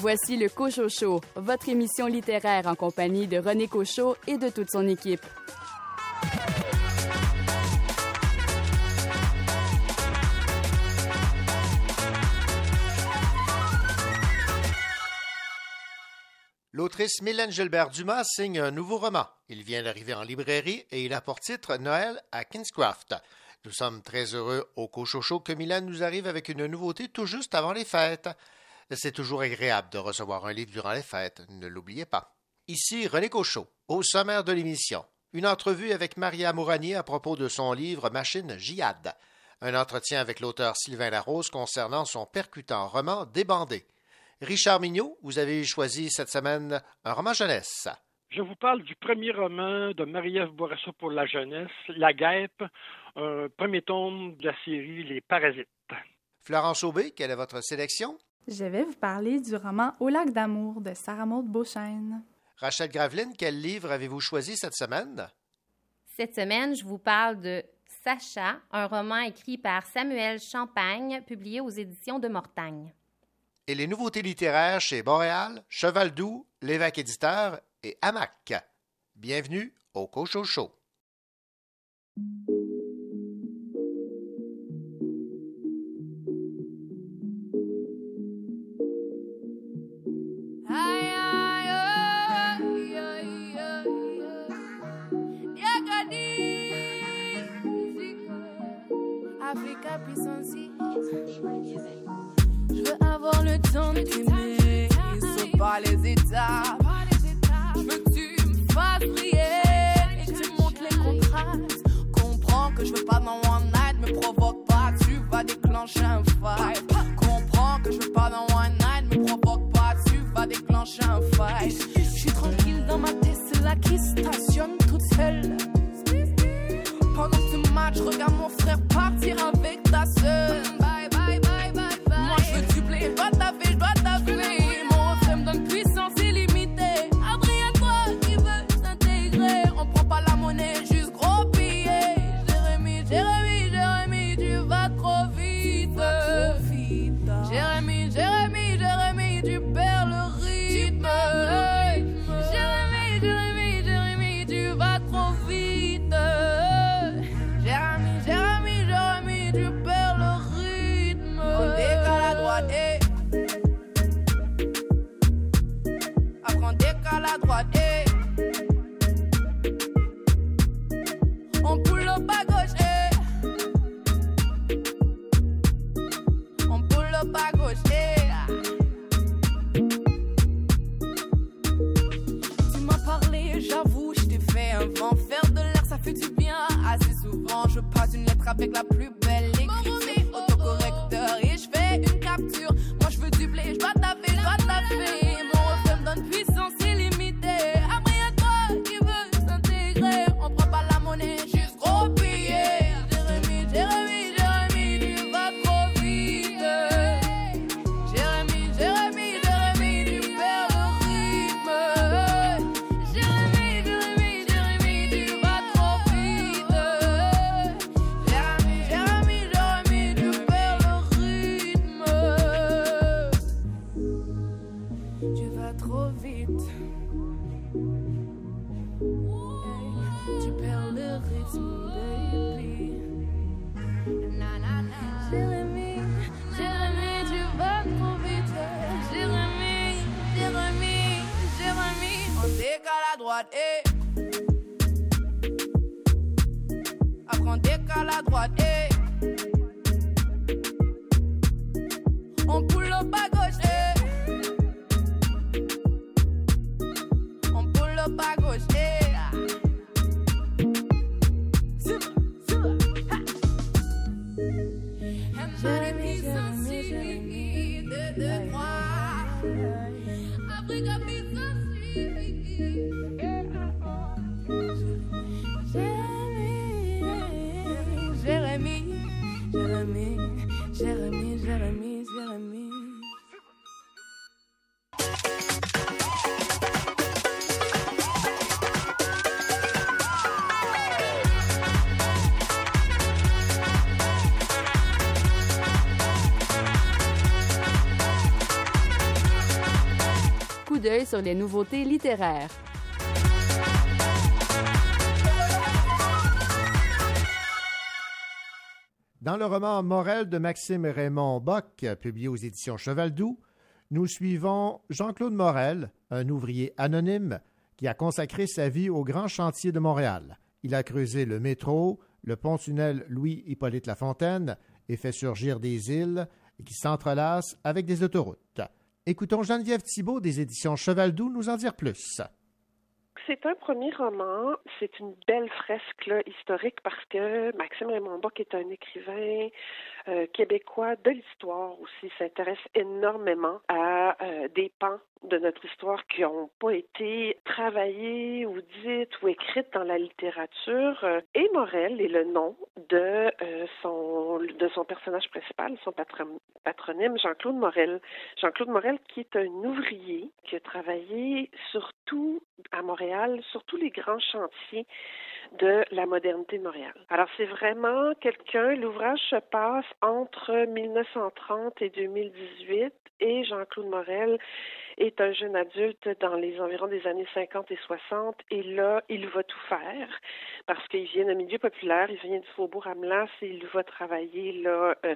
Voici le Cochot Show, votre émission littéraire en compagnie de René Cochot et de toute son équipe. L'autrice Mylène Gilbert-Dumas signe un nouveau roman. Il vient d'arriver en librairie et il a pour titre Noël à Kingscraft. Nous sommes très heureux au Cochocho que Mylène nous arrive avec une nouveauté tout juste avant les fêtes. C'est toujours agréable de recevoir un livre durant les fêtes, ne l'oubliez pas. Ici René Cochot, au sommaire de l'émission. Une entrevue avec Maria Mouranier à propos de son livre Machine Jihad. Un entretien avec l'auteur Sylvain Larose concernant son percutant roman Débandé. Richard Mignot, vous avez choisi cette semaine un roman jeunesse. Je vous parle du premier roman de Marie-Ève Bourassa pour la jeunesse, La Guêpe, un premier tome de la série Les Parasites. Florence Aubé, quelle est votre sélection? Je vais vous parler du roman Au lac d'amour de Sarah Maud Beauchesne. Rachel Graveline, quel livre avez-vous choisi cette semaine? Cette semaine, je vous parle de Sacha, un roman écrit par Samuel Champagne, publié aux éditions de Mortagne. Et les nouveautés littéraires chez Boréal, Cheval Doux, L'évêque éditeur et Hamac. Bienvenue au Cocho Show. Je veux avoir le temps de t'aimer, pas les étapes. Je veux que tu me fasses briller et tu montres les contrastes. Comprends que je veux pas dans one night, me provoque pas, tu vas déclencher un fight. Comprends que je veux pas dans one night, me provoque pas, tu vas déclencher un fight. Je suis tranquille dans ma Tesla qui stationne toute seule. Pendant ce match, regarde mon frère partir avec ta sœur. Bye bye bye bye bye. Moi je veux du blé, je dois taper, je dois taper. Avec la plus les nouveautés littéraires. Dans le roman Morel de Maxime Raymond Bock, publié aux éditions Cheval-Doux, nous suivons Jean-Claude Morel, un ouvrier anonyme qui a consacré sa vie au grand chantier de Montréal. Il a creusé le métro, le pont-tunnel Louis-Hippolyte Lafontaine et fait surgir des îles qui s'entrelacent avec des autoroutes. Écoutons Geneviève Thibault des éditions Cheval-Doux nous en dire plus. C'est un premier roman. C'est une belle fresque historique parce que Maxime Raymond Bock est un écrivain euh, québécois de l'histoire aussi. S'intéresse énormément à euh, des pans de notre histoire qui n'ont pas été travaillées ou dites ou écrites dans la littérature. Et Morel est le nom de son de son personnage principal, son patronyme, Jean-Claude Morel. Jean-Claude Morel qui est un ouvrier qui a travaillé surtout à Montréal, sur tous les grands chantiers de la modernité de Montréal. Alors c'est vraiment quelqu'un, l'ouvrage se passe entre 1930 et 2018 et Jean-Claude Morel est un jeune adulte dans les environs des années 50 et 60 et là, il va tout faire parce qu'il vient d'un milieu populaire, il vient du faubourg Amelas et il va travailler là euh,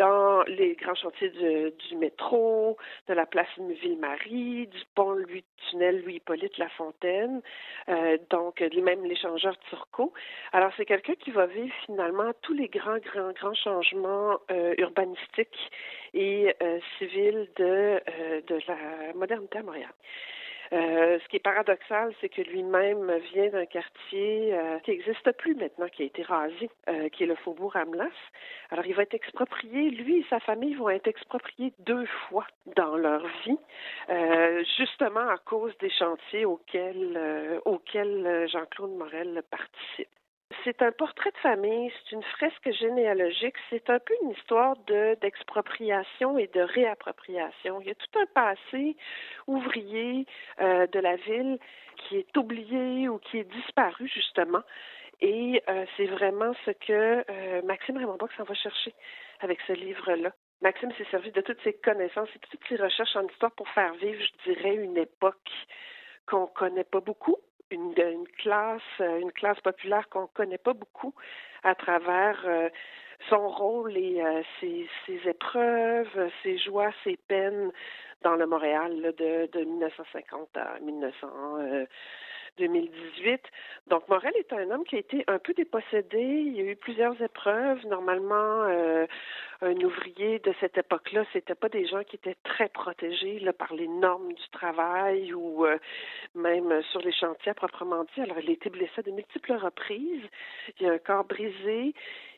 dans les grands chantiers du métro, de la place Ville-Marie, du pont Louis tunnel Louis-Hippolyte Lafontaine, euh, donc même l'échangeur Turcot. Alors c'est quelqu'un qui va vivre finalement tous les grands, grands, grands changements euh, urbanistiques et euh, civils de, euh, de la modernité à Montréal. Euh, ce qui est paradoxal, c'est que lui-même vient d'un quartier euh, qui n'existe plus maintenant, qui a été rasé, euh, qui est le faubourg Amlas. Alors, il va être exproprié. Lui et sa famille vont être expropriés deux fois dans leur vie, justement à cause des chantiers auxquels, auxquels Jean-Claude Morel participe. C'est un portrait de famille, c'est une fresque généalogique, c'est un peu une histoire de d'expropriation et de réappropriation. Il y a tout un passé ouvrier euh, de la ville qui est oublié ou qui est disparu justement. Et euh, c'est vraiment ce que euh, Maxime Raymond s'en va chercher avec ce livre-là. Maxime s'est servi de toutes ses connaissances et toutes ses recherches en histoire pour faire vivre, je dirais, une époque qu'on connaît pas beaucoup, une, une classe, euh, une classe populaire qu'on ne connaît pas beaucoup à travers euh, son rôle et euh, ses, ses, épreuves, ses joies, ses peines dans le Montréal de, de 1950 à 1900. 2018. Donc, Morel est un homme qui a été un peu dépossédé. Il y a eu plusieurs épreuves. Normalement, euh, un ouvrier de cette époque-là, c'était pas des gens qui étaient très protégés par les normes du travail ou euh, même sur les chantiers proprement dit. Alors, il a été blessé de multiples reprises. Il a un corps brisé.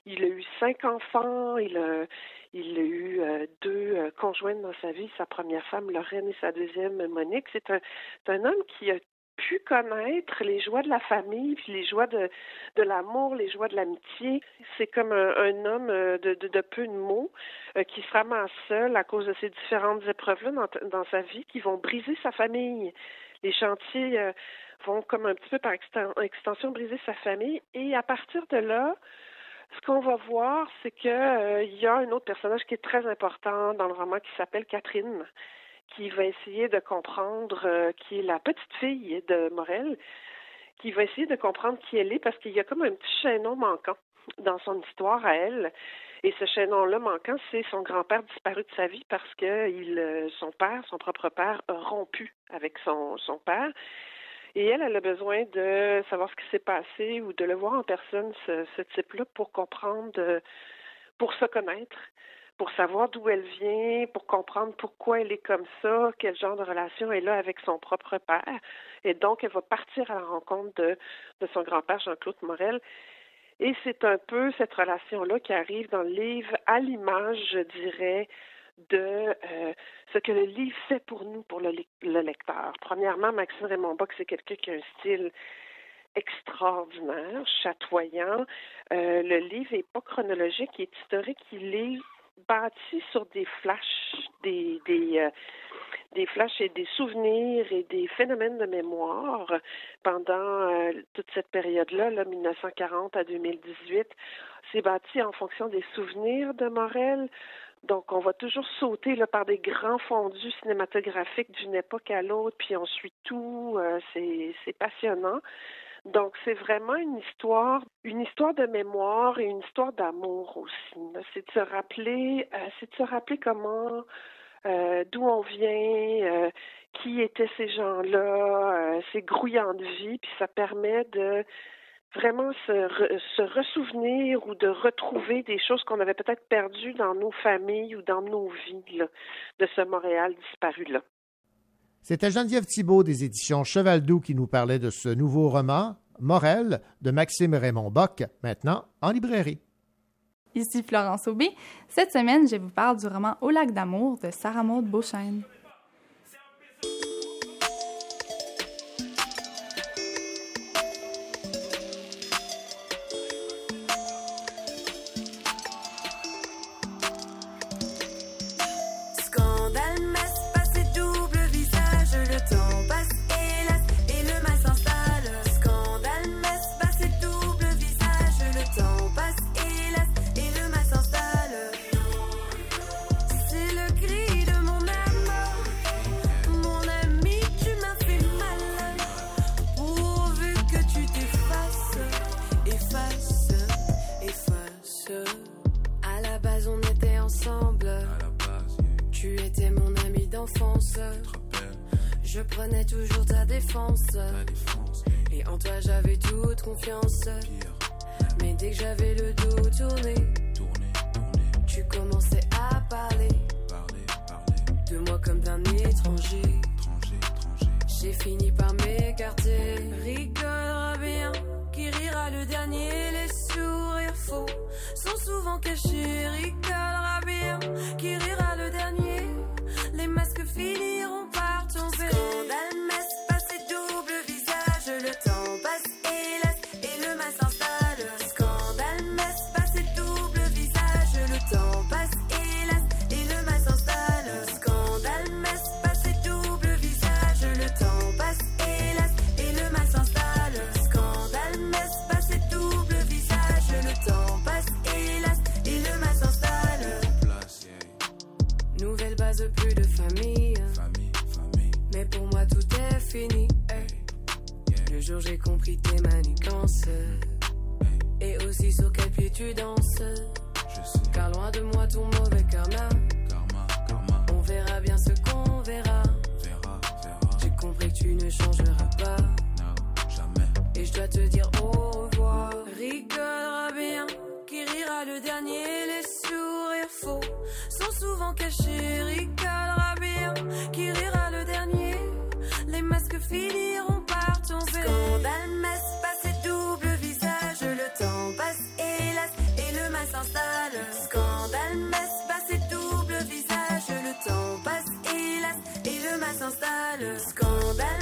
Il a eu cinq enfants. Il a, il a eu euh, deux conjointes dans sa vie, sa première femme, Lorraine, et sa deuxième, Monique. C'est un, un homme qui a pu connaître les joies de la famille, puis les joies de, de l'amour, les joies de l'amitié. C'est comme un, homme euh, de, de, peu de mots euh, qui se ramasse seul à cause de ces différentes épreuves-là dans, dans sa vie qui vont briser sa famille. Les chantiers euh, vont comme un petit peu par extension briser sa famille et à partir de là, ce qu'on va voir, c'est que il y a un autre personnage qui est très important dans le roman qui s'appelle Catherine qui va essayer de comprendre, euh, qui est la petite fille de Morel, qui va essayer de comprendre qui elle est parce qu'il y a comme un petit chaînon manquant dans son histoire à elle. Et ce chaînon-là manquant, c'est son grand-père disparu de sa vie parce que il, euh, son père, son propre père, a rompu avec son, son père. Et elle, elle a besoin de savoir ce qui s'est passé ou de le voir en personne, ce, ce type-là, pour comprendre, euh, pour se connaître pour savoir d'où elle vient, pour comprendre pourquoi elle est comme ça, quel genre de relation elle a avec son propre père. Et donc, elle va partir à la rencontre de, son grand-père Jean-Claude Morel. Et c'est un peu cette relation-là qui arrive dans le livre à l'image, je dirais, de euh, ce que le livre fait pour nous, pour le, lecteur. Premièrement, Maxime Raymond Bock, c'est quelqu'un qui a un style extraordinaire, chatoyant. Euh, le livre n'est pas chronologique, il est historique, il est bâti sur des flashs, des, des, euh, des flashs et des souvenirs et des phénomènes de mémoire pendant euh, toute cette période-là, là, 1940 à 2018. C'est bâti en fonction des souvenirs de Morel, Donc, on va toujours sauter par des grands fondus cinématographiques d'une époque à l'autre, puis on suit tout. Euh, c'est passionnant. Donc, c'est vraiment une histoire, une histoire de mémoire et une histoire d'amour aussi. C'est de se rappeler, euh, c'est de se rappeler comment, euh, d'où on vient, qui étaient ces gens-là, ces grouillants de vie, puis ça permet de vraiment se, ressouvenir ou de retrouver des choses qu'on avait peut-être perdues dans nos familles ou dans nos vies de ce Montréal disparu-là. C'était Geneviève Thibault des éditions Cheval Doux qui nous parlait de ce nouveau roman, Morel, de Maxime Raymond Bock, maintenant en librairie. Ici Florence Aubé. Cette semaine, je vous parle du roman Au lac d'amour de Sarah Maud Beauchesne. Je prenais toujours ta défense. Et en toi j'avais toute confiance. Mais dès que j'avais le dos tourné, tu commençais à parler, de moi comme d'un étranger. J'ai fini par m'écarter. Rigolera bien, qui rira le dernier. Les sourires faux sont souvent cachés. Rigolera bien, qui rira le dernier. Les masques finiront par tomber. Scandale, jour j'ai compris tes manigances. Et aussi sur quel pied tu danses. Car loin de moi ton mauvais karma. On verra bien ce qu'on verra. J'ai compris que tu ne changeras pas. Et je dois te dire au revoir. Rigolera bien, qui rira le dernier. Les sourires faux sont souvent cachés. Rigolera bien, qui rira le dernier. Les masques finiront par tomber. Scandale, messe, passé double visage. Le temps passe, hélas, et le masque s'installe. Scandale, messe, passé double visage. Le temps passe, hélas, et le masque s'installe. Scandale,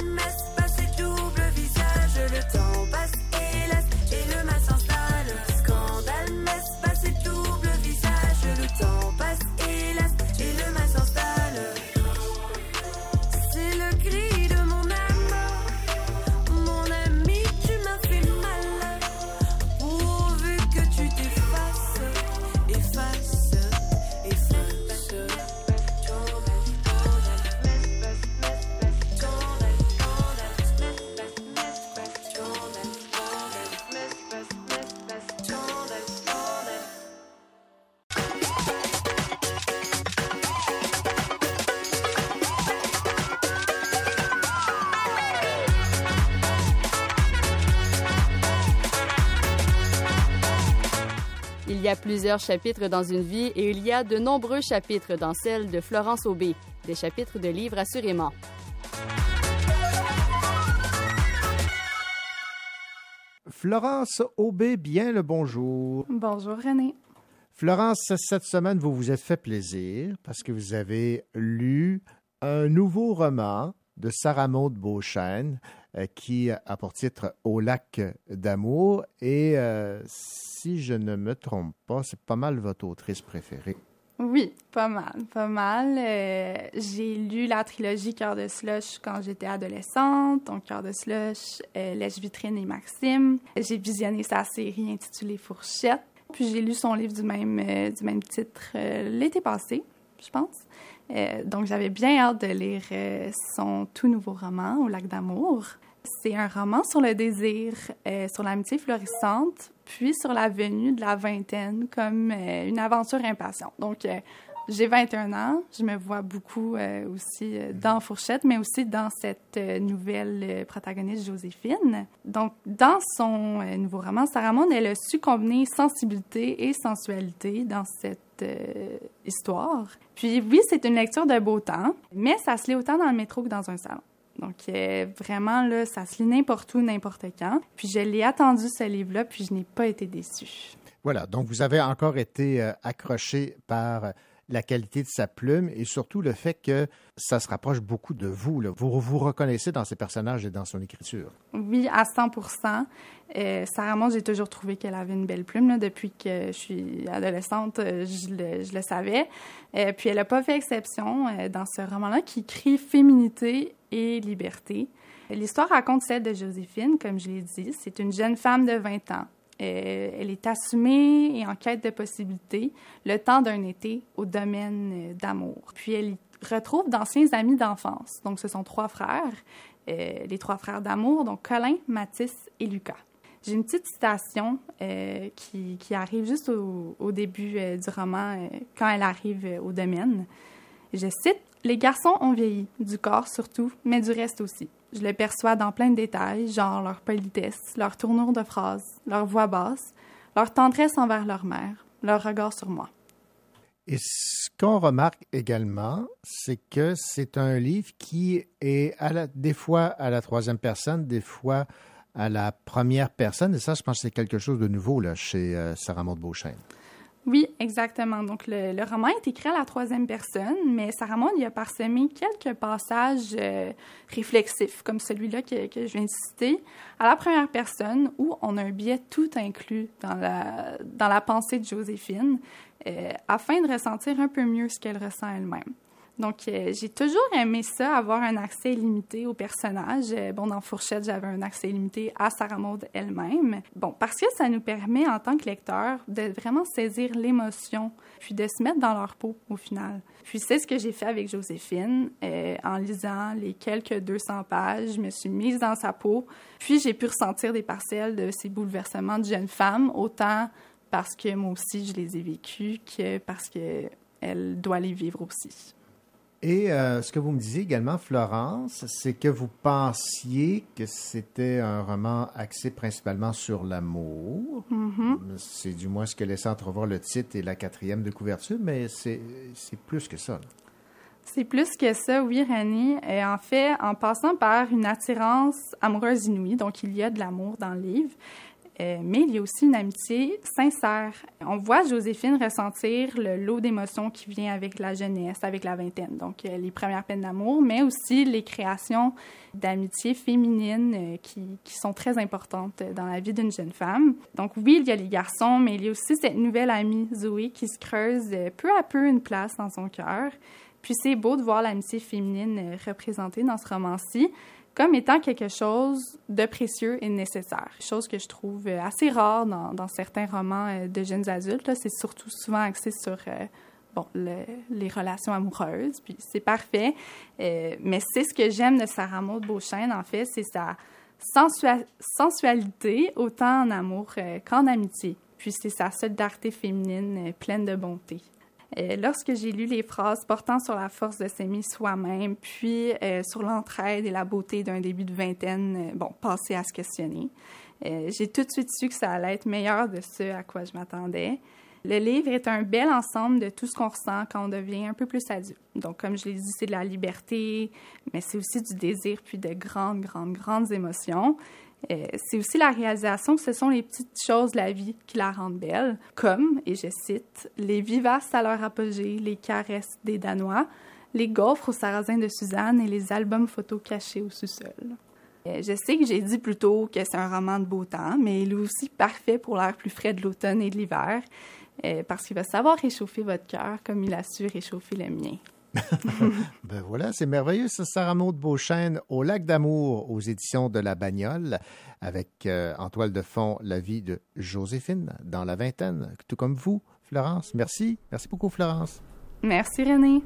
Il y a plusieurs chapitres dans une vie et il y a de nombreux chapitres dans celle de Florence Aubé, des chapitres de livres assurément. Florence Aubé, bien le bonjour. Bonjour René. Florence, cette semaine, vous vous êtes fait plaisir parce que vous avez lu un nouveau roman de Sarah Maud Beauchesne qui a pour titre Au lac d'amour. Et euh, si je ne me trompe pas, c'est pas mal votre autrice préférée. Oui, pas mal, pas mal. Euh, j'ai lu la trilogie Cœur de slush quand j'étais adolescente, donc Cœur de slush, euh, Lèche Vitrine et Maxime. J'ai visionné sa série intitulée Fourchette. Puis j'ai lu son livre du même, du même titre l'été passé, je pense. donc j'avais bien hâte de lire son tout nouveau roman, Au lac d'amour. C'est un roman sur le désir, sur l'amitié florissante, puis sur la venue de la vingtaine comme une aventure impatiente. Donc j'ai 21 ans, je me vois beaucoup euh, aussi euh, dans Fourchette, mais aussi dans cette euh, nouvelle protagoniste Joséphine. Donc, dans son nouveau roman, Sarah Maud, elle a su combiner sensibilité et sensualité dans cette histoire. Puis oui, c'est une lecture de beau temps, mais ça se lit autant dans le métro que dans un salon. Donc, vraiment, là, ça se lit n'importe où, n'importe quand. Puis je l'ai attendu, ce livre-là, puis je n'ai pas été déçue. Voilà, donc vous avez encore été accroché par la qualité de sa plume et surtout le fait que ça se rapproche beaucoup de vous. Vous vous reconnaissez dans ses personnages et dans son écriture. Oui, à 100 euh, Sarah Maud, j'ai toujours trouvé qu'elle avait une belle plume. Depuis que je suis adolescente, euh, je le, savais. Euh, puis elle n'a pas fait exception euh, dans ce roman-là qui crie féminité et liberté. L'histoire raconte celle de Joséphine, comme je l'ai dit. C'est une jeune femme de 20 ans euh, elle est assumée et en quête de possibilités le temps d'un été au domaine euh, d'amour. Puis elle y retrouve d'anciens amis d'enfance. Donc ce sont trois frères, euh, les trois frères d'amour, donc Colin, Mathis et Lucas. J'ai une petite citation qui, arrive juste au début du roman, quand elle arrive au domaine. Je cite Les garçons ont vieilli, du corps surtout, mais du reste aussi. Je les perçois dans plein de détails, genre leur politesse, leur tournure de phrase, leur voix basse, leur tendresse envers leur mère, leur regard sur moi. Et ce qu'on remarque également, c'est que c'est un livre qui est à la, des fois à la troisième personne, des fois à la première personne. Et ça, je pense que c'est quelque chose de nouveau là, chez euh, Sarah Maud. Oui, exactement. Donc, le, roman est écrit à la troisième personne, mais Sarah Maud y a parsemé quelques passages euh, réflexifs, comme celui-là que, je viens de citer, à la première personne, où on a un biais tout inclus dans la, dans la pensée de Joséphine, euh, afin de ressentir un peu mieux ce qu'elle ressent elle-même. Donc, euh, j'ai toujours aimé ça, avoir un accès limité aux personnages. Euh, bon, dans Fourchette, j'avais un accès limité à Sarah Maud elle-même. Bon, parce que ça nous permet, en tant que lecteur, de vraiment saisir l'émotion, puis de se mettre dans leur peau, au final. Puis c'est ce que j'ai fait avec Joséphine. Euh, en lisant les quelques 200 pages, je me suis mise dans sa peau. Puis j'ai pu ressentir des parcelles de ces bouleversements de jeune femme, autant parce que moi aussi, je les ai vécus que parce qu'elle doit les vivre aussi. Et euh, ce que vous me disiez également, Florence, c'est que vous pensiez que c'était un roman axé principalement sur l'amour. Mm-hmm. C'est du moins ce que laissait entrevoir le titre et la quatrième de couverture, mais c'est plus que ça. C'est plus que ça, oui, Rani. Et en fait, en passant par une attirance amoureuse inouïe, donc il y a de l'amour dans le livre, euh, mais il y a aussi une amitié sincère. On voit Joséphine ressentir le lot d'émotions qui vient avec la jeunesse, avec la vingtaine. Donc, euh, les premières peines d'amour, mais aussi les créations d'amitié féminine euh, qui, qui, sont très importantes dans la vie d'une jeune femme. Donc, oui, il y a les garçons, mais il y a aussi cette nouvelle amie, Zoé, qui se creuse peu à peu une place dans son cœur. Puis c'est beau de voir l'amitié féminine représentée dans ce roman-ci comme étant quelque chose de précieux et nécessaire. Chose que je trouve euh, assez rare dans, certains romans euh, de jeunes adultes. C'est surtout souvent axé sur euh, les relations amoureuses, puis c'est parfait. mais c'est ce que j'aime de Sarah Maud Beauchesne, en fait, c'est sa sensualité, autant en amour qu'en amitié. Puis c'est sa solidarité féminine pleine de bonté. Euh, lorsque j'ai lu les phrases portant sur la force de s'aimer soi-même, puis euh, sur l'entraide et la beauté d'un début de vingtaine, euh, bon, passé à se questionner, j'ai tout de suite su que ça allait être meilleur de ce à quoi je m'attendais. Le livre est un bel ensemble de tout ce qu'on ressent quand on devient un peu plus adulte. Donc, comme je l'ai dit, c'est de la liberté, mais c'est aussi du désir, puis de grandes, grandes, grandes émotions. Euh, c'est aussi la réalisation que ce sont les petites choses de la vie qui la rendent belle, comme, et je cite, les vivaces à leur apogée, les caresses des Danois, les gaufres au sarrasin de Suzanne et les albums photos cachés au sous-sol. Euh, je sais que j'ai dit plus tôt que c'est un roman de beau temps, mais il est aussi parfait pour l'air plus frais de l'automne et de l'hiver, euh, parce qu'il va savoir réchauffer votre cœur comme il a su réchauffer le mien. ben voilà, c'est merveilleux, ça, Sarah Maud Beauchesne, au Lac d'Amour, aux éditions de La Bagnole, avec euh, en toile de fond la vie de Joséphine, dans la vingtaine, tout comme vous, Florence. Merci. Merci beaucoup, Florence. Merci, René.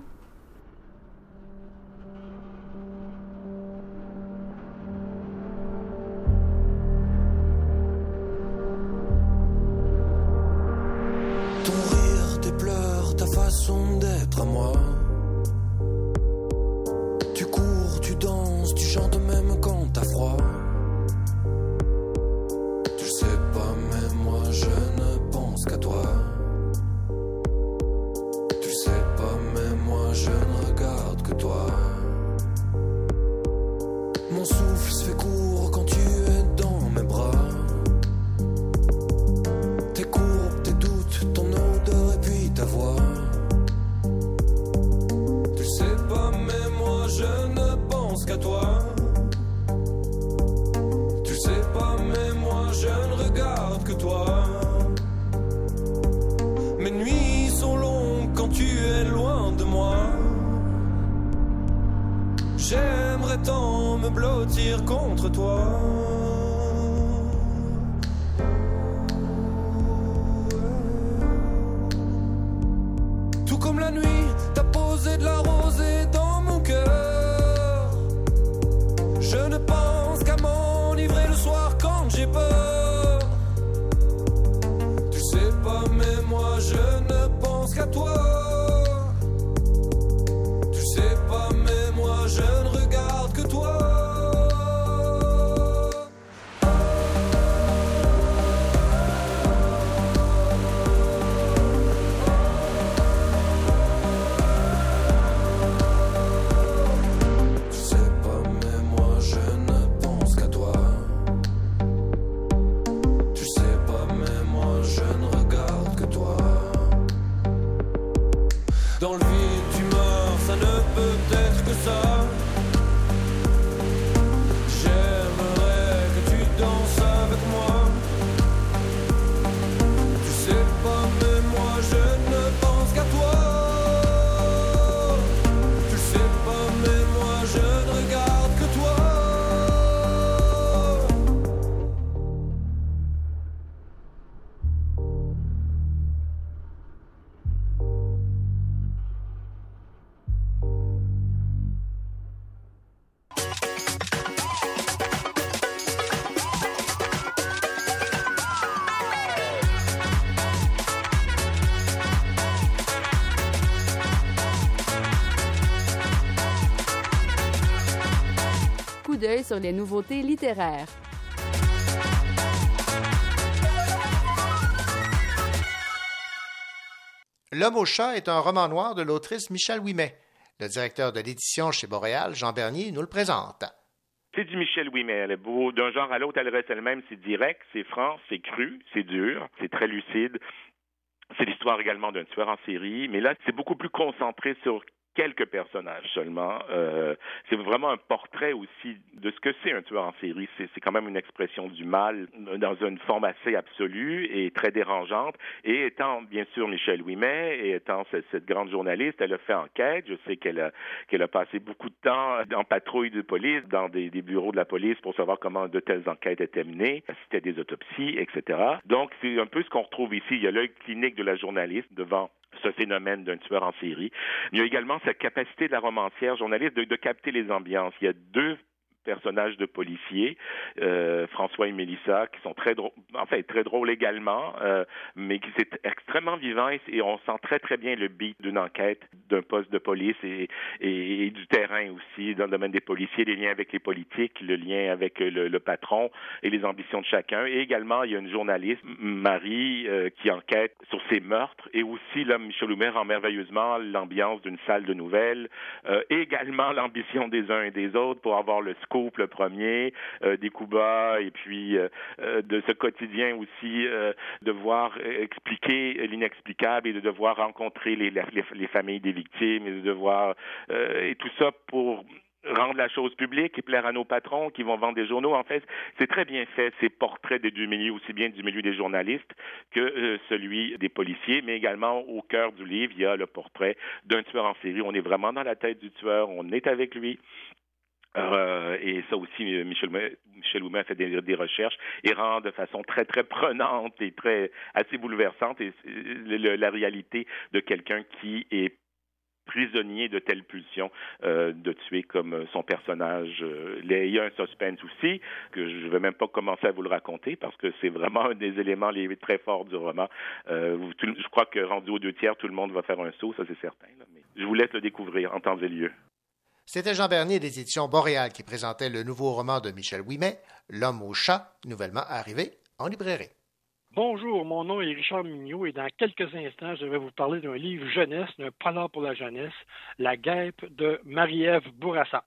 Sur les nouveautés littéraires. L'homme au chat est un roman noir de l'autrice Michel Ouimet. Le directeur de l'édition chez Boréal, Jean Bernier, nous le présente. C'est du Michel Ouimet. Elle est beau. D'un genre à l'autre, elle reste elle-même. C'est direct, c'est franc, c'est cru, c'est dur, c'est très lucide. C'est l'histoire également d'un tueur en série, mais là, c'est beaucoup plus concentré sur quelques personnages seulement. Euh, c'est vraiment un portrait aussi de ce que c'est un tueur en série. C'est, quand même une expression du mal dans une forme assez absolue et très dérangeante. Et étant bien sûr Michel Ouimet et étant cette, cette grande journaliste, elle a fait enquête. Je sais qu'elle a, qu'elle a passé beaucoup de temps en patrouille de police, dans des, des bureaux de la police pour savoir comment de telles enquêtes étaient menées, c'était des autopsies, etc. Donc c'est un peu ce qu'on retrouve ici. Il y a l'œil clinique de la journaliste devant ce phénomène d'un tueur en série. Il y a également cette capacité de la romancière journaliste de, de capter les ambiances. Il y a deux personnages de policiers, euh, François et Mélissa, qui sont très drôles, très drôles également, euh, mais qui c'est extrêmement vivant et, et, on sent très très bien le beat d'une enquête, d'un poste de police et, et, et, du terrain aussi dans le domaine des policiers, les liens avec les politiques, le lien avec le, le patron et les ambitions de chacun. Et également, il y a une journaliste, Marie, euh, qui enquête sur ces meurtres et aussi là, Michel Oumer rend merveilleusement l'ambiance d'une salle de nouvelles euh, et également l'ambition des uns et des autres pour avoir le le premier, euh, des coups bas, et puis euh, euh, de ce quotidien aussi, de voir expliquer l'inexplicable et de devoir rencontrer les, les, les, familles des victimes et de devoir et tout ça pour rendre la chose publique et plaire à nos patrons qui vont vendre des journaux. En fait, c'est très bien fait, ces portraits des deux milieux, aussi bien du milieu des journalistes que celui des policiers, mais également au cœur du livre, il y a le portrait d'un tueur en série. On est vraiment dans la tête du tueur, on est avec lui. Euh, et ça aussi, Michel, Michel fait des, recherches et rend de façon très, très prenante et très assez bouleversante la réalité de quelqu'un qui est prisonnier de telle pulsion euh, de tuer comme son personnage. Euh, il y a un suspense aussi que je ne vais même pas commencer à vous le raconter parce que c'est vraiment un des éléments les très forts du roman. Je crois que rendu aux deux tiers, tout le monde va faire un saut, ça c'est certain. Je vous laisse le découvrir en temps et lieu. C'était Jean Bernier des éditions Boréal qui présentait le nouveau roman de Michel Ouimet, L'homme au chat, nouvellement arrivé en librairie. Bonjour, mon nom est Richard Mignot et dans quelques instants, je vais vous parler d'un livre jeunesse, d'un polar pour la jeunesse, La guêpe de Marie-Ève Bourassa.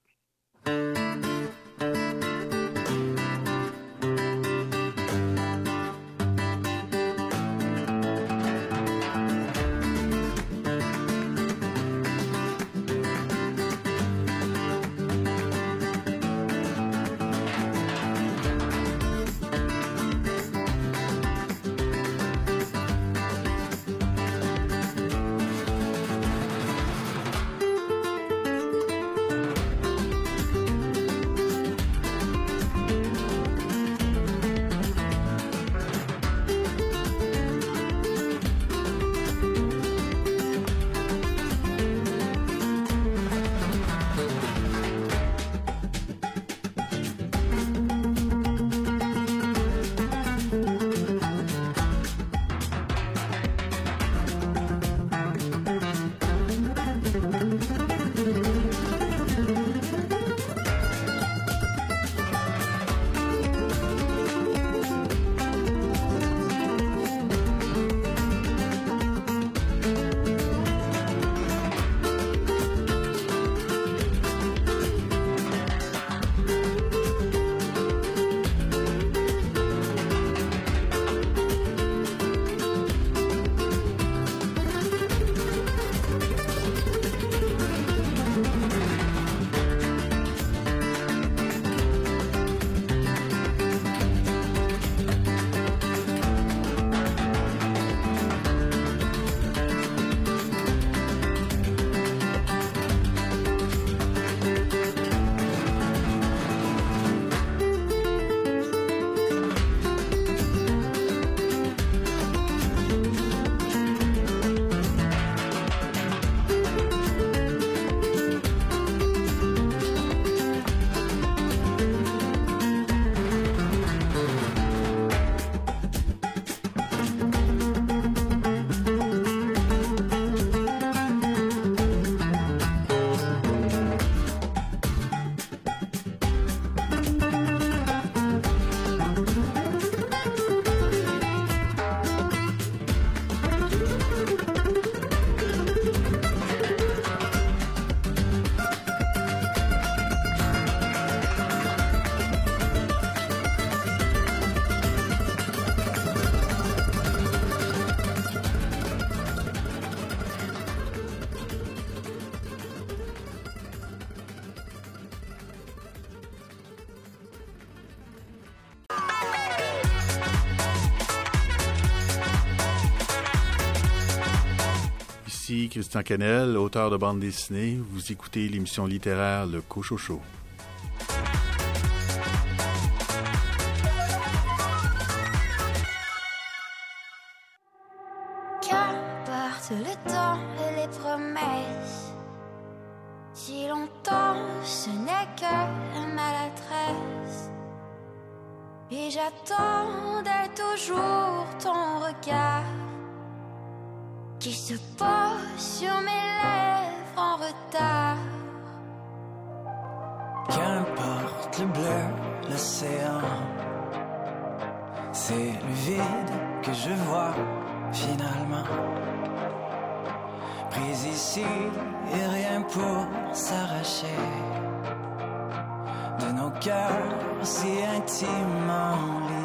Christian Canel, auteur de bande dessinée. Vous écoutez l'émission littéraire Le Cochocho. Qu'importe le temps et les promesses, si longtemps ce n'est que maladresse. Et j'attendais toujours ton regard qui se pose sur mes lèvres en retard. Qu'importe le bleu, l'océan, c'est le vide que je vois finalement. Prise ici et rien pour s'arracher de nos cœurs si intimement.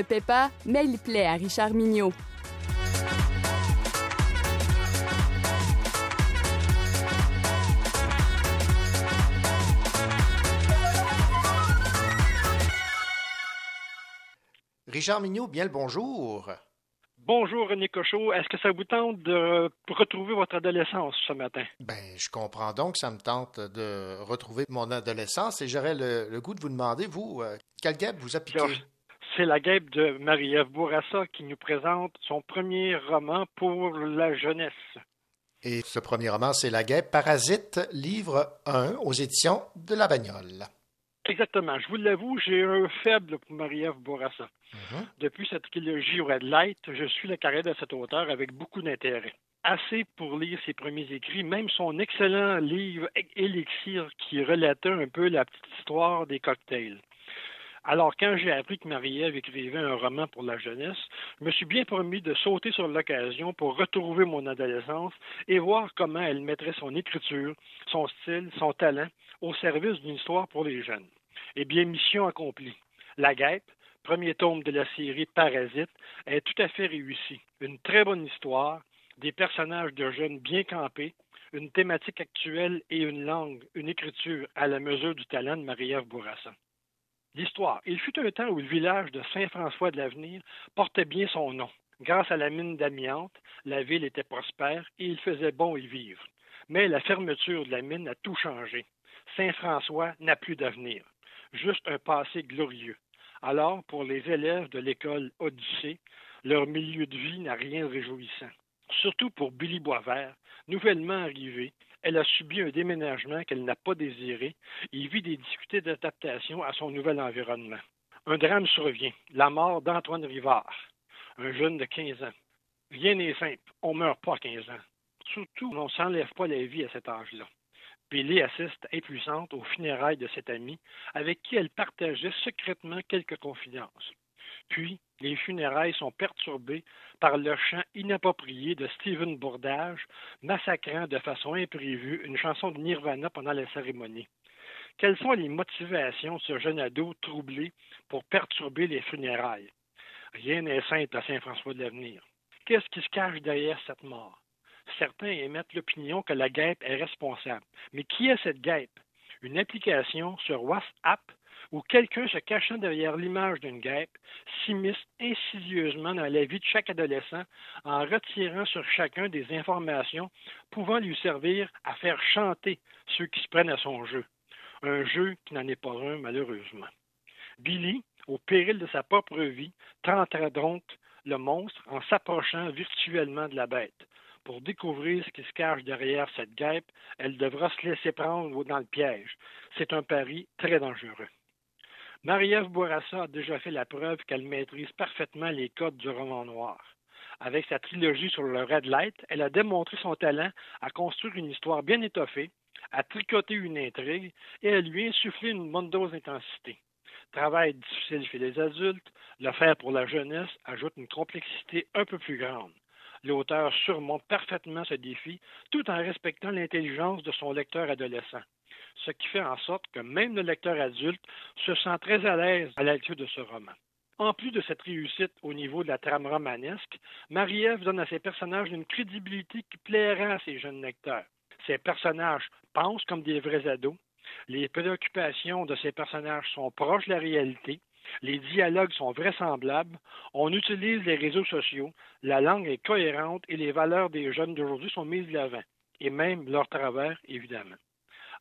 Ne paie pas, mais il plaît à Richard Mignot. Richard Mignot, bien le bonjour. Bonjour René Cochot. Est-ce que ça vous tente de retrouver votre adolescence ce matin? Ben, je comprends donc que ça me tente de retrouver mon adolescence et j'aurais le, le goût de vous demander, vous, euh, quelle guêpe vous a piqué? C'est la guêpe de Marie-Ève Bourassa qui nous présente son premier roman pour la jeunesse. Et ce premier roman, c'est La guêpe Parasite, livre 1 aux éditions de La Bagnole. Exactement. Je vous l'avoue, j'ai un faible pour Marie-Ève Bourassa. Depuis cette trilogie Red Light, je suis la carrière de cet auteur avec beaucoup d'intérêt. Assez pour lire ses premiers écrits, même son excellent livre Élixir qui relatait un peu la petite histoire des cocktails. Alors, quand j'ai appris que Marie-Ève écrivait un roman pour la jeunesse, je me suis bien promis de sauter sur l'occasion pour retrouver mon adolescence et voir comment elle mettrait son écriture, son style, son talent au service d'une histoire pour les jeunes. Eh bien, mission accomplie. La guêpe, premier tome de la série Parasite, est tout à fait réussi. Une très bonne histoire, des personnages de jeunes bien campés, une thématique actuelle et une langue, une écriture à la mesure du talent de Marie-Ève Bourassa. L'histoire. Il fut un temps où le village de Saint-François de l'Avenir portait bien son nom. Grâce à la mine d'amiante, la ville était prospère et il faisait bon y vivre. Mais la fermeture de la mine a tout changé. Saint-François n'a plus d'avenir, juste un passé glorieux. Alors, pour les élèves de l'école Odyssée, leur milieu de vie n'a rien de réjouissant. Surtout pour Billy Boisvert, nouvellement arrivée, elle a subi un déménagement qu'elle n'a pas désiré et vit des difficultés d'adaptation à son nouvel environnement. Un drame survient, la mort d'Antoine Rivard, un jeune de 15 ans. Rien n'est simple, on meurt pas à 15 ans. Surtout, on ne s'enlève pas la vie à cet âge-là. Billy assiste impuissante aux funérailles de cet ami avec qui elle partageait secrètement quelques confidences. Puis, les funérailles sont perturbées par le chant inapproprié de Stephen Bourdage, massacrant de façon imprévue une chanson de Nirvana pendant la cérémonie. Quelles sont les motivations de ce jeune ado troublé pour perturber les funérailles? Rien n'est simple à Saint-François de l'Avenir. Qu'est-ce qui se cache derrière cette mort? Certains émettent l'opinion que la guêpe est responsable. Mais qui est cette guêpe? Une application sur WhatsApp où quelqu'un se cachant derrière l'image d'une guêpe s'immisce insidieusement dans la vie de chaque adolescent en retirant sur chacun des informations pouvant lui servir à faire chanter ceux qui se prennent à son jeu. Un jeu qui n'en est pas un, malheureusement. Billy, au péril de sa propre vie, tentera donc le monstre en s'approchant virtuellement de la bête. Pour découvrir ce qui se cache derrière cette guêpe, elle devra se laisser prendre dans le piège. C'est un pari très dangereux. Marie-Ève Bourassa a déjà fait la preuve qu'elle maîtrise parfaitement les codes du roman noir. Avec sa trilogie sur le Red Light, elle a démontré son talent à construire une histoire bien étoffée, à tricoter une intrigue et à lui insuffler une bonne dose d'intensité. Travail difficile chez les adultes, le faire pour la jeunesse ajoute une complexité un peu plus grande. L'auteur surmonte parfaitement ce défi tout en respectant l'intelligence de son lecteur adolescent, ce qui fait en sorte que même le lecteur adulte se sent très à l'aise à la de ce roman. En plus de cette réussite au niveau de la trame romanesque, Marie-Ève donne à ses personnages une crédibilité qui plaira à ses jeunes lecteurs. Ces personnages pensent comme des vrais ados. Les préoccupations de ces personnages sont proches de la réalité. Les dialogues sont vraisemblables. On utilise les réseaux sociaux. La langue est cohérente et les valeurs des jeunes d'aujourd'hui sont mises de l'avant. Et même leur travers, évidemment.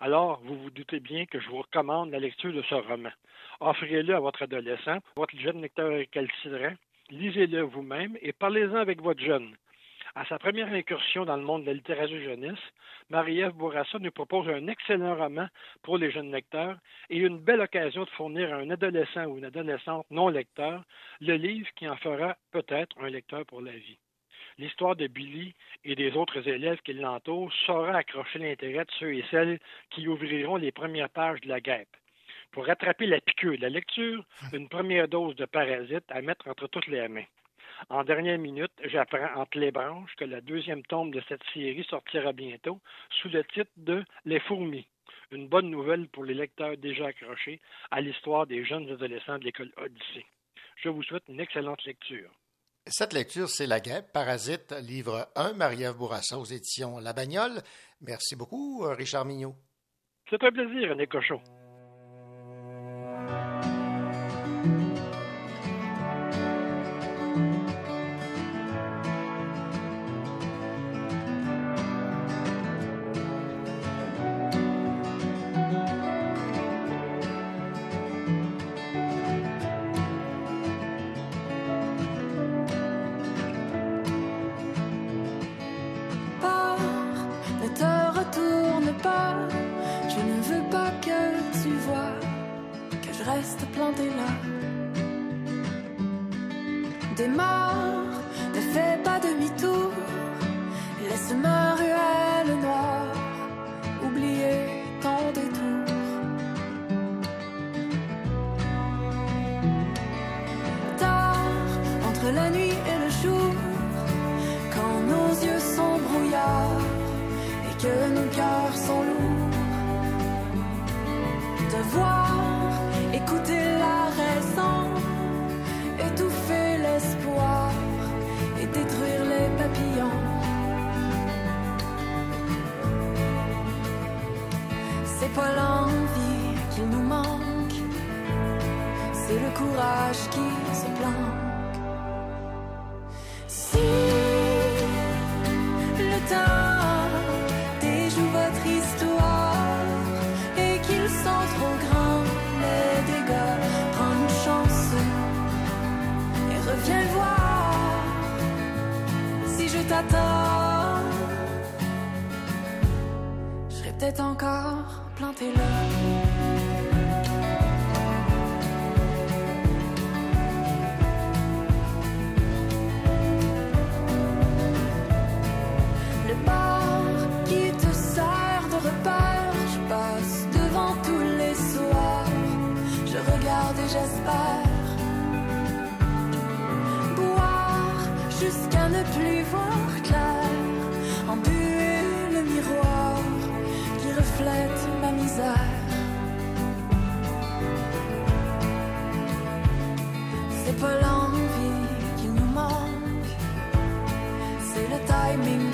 Alors, vous vous doutez bien que je vous recommande la lecture de ce roman. Offrez-le à votre adolescent, votre jeune lecteur récalcitrant. Lisez-le vous-même et parlez-en avec votre jeune. À sa première incursion dans le monde de la littérature jeunesse, Marie-Ève Bourassa nous propose un excellent roman pour les jeunes lecteurs et une belle occasion de fournir à un adolescent ou une adolescente non lecteur le livre qui en fera peut-être un lecteur pour la vie. L'histoire de Billy et des autres élèves qui l'entourent saura accrocher l'intérêt de ceux et celles qui ouvriront les premières pages de la guêpe. Pour rattraper la piqûre de la lecture, une première dose de parasite à mettre entre toutes les mains. En dernière minute, j'apprends entre les branches que la deuxième tombe de cette série sortira bientôt sous le titre de Les fourmis. Une bonne nouvelle pour les lecteurs déjà accrochés à l'histoire des jeunes adolescents de l'école Odyssée. Je vous souhaite une excellente lecture. Cette lecture, c'est La Guêpe, Parasite, livre 1, Marie-Ève Bourassa aux éditions La Bagnole. Merci beaucoup, Richard Mignot. C'est un plaisir, René Cochon. J'aurais peut-être encore planté l'heure. Le bar qui te sert de repas, je passe devant tous les soirs, je regarde et j'espère. plus voir clair, embuer le miroir qui reflète ma misère. C'est pas l'envie qui nous manque, c'est le timing.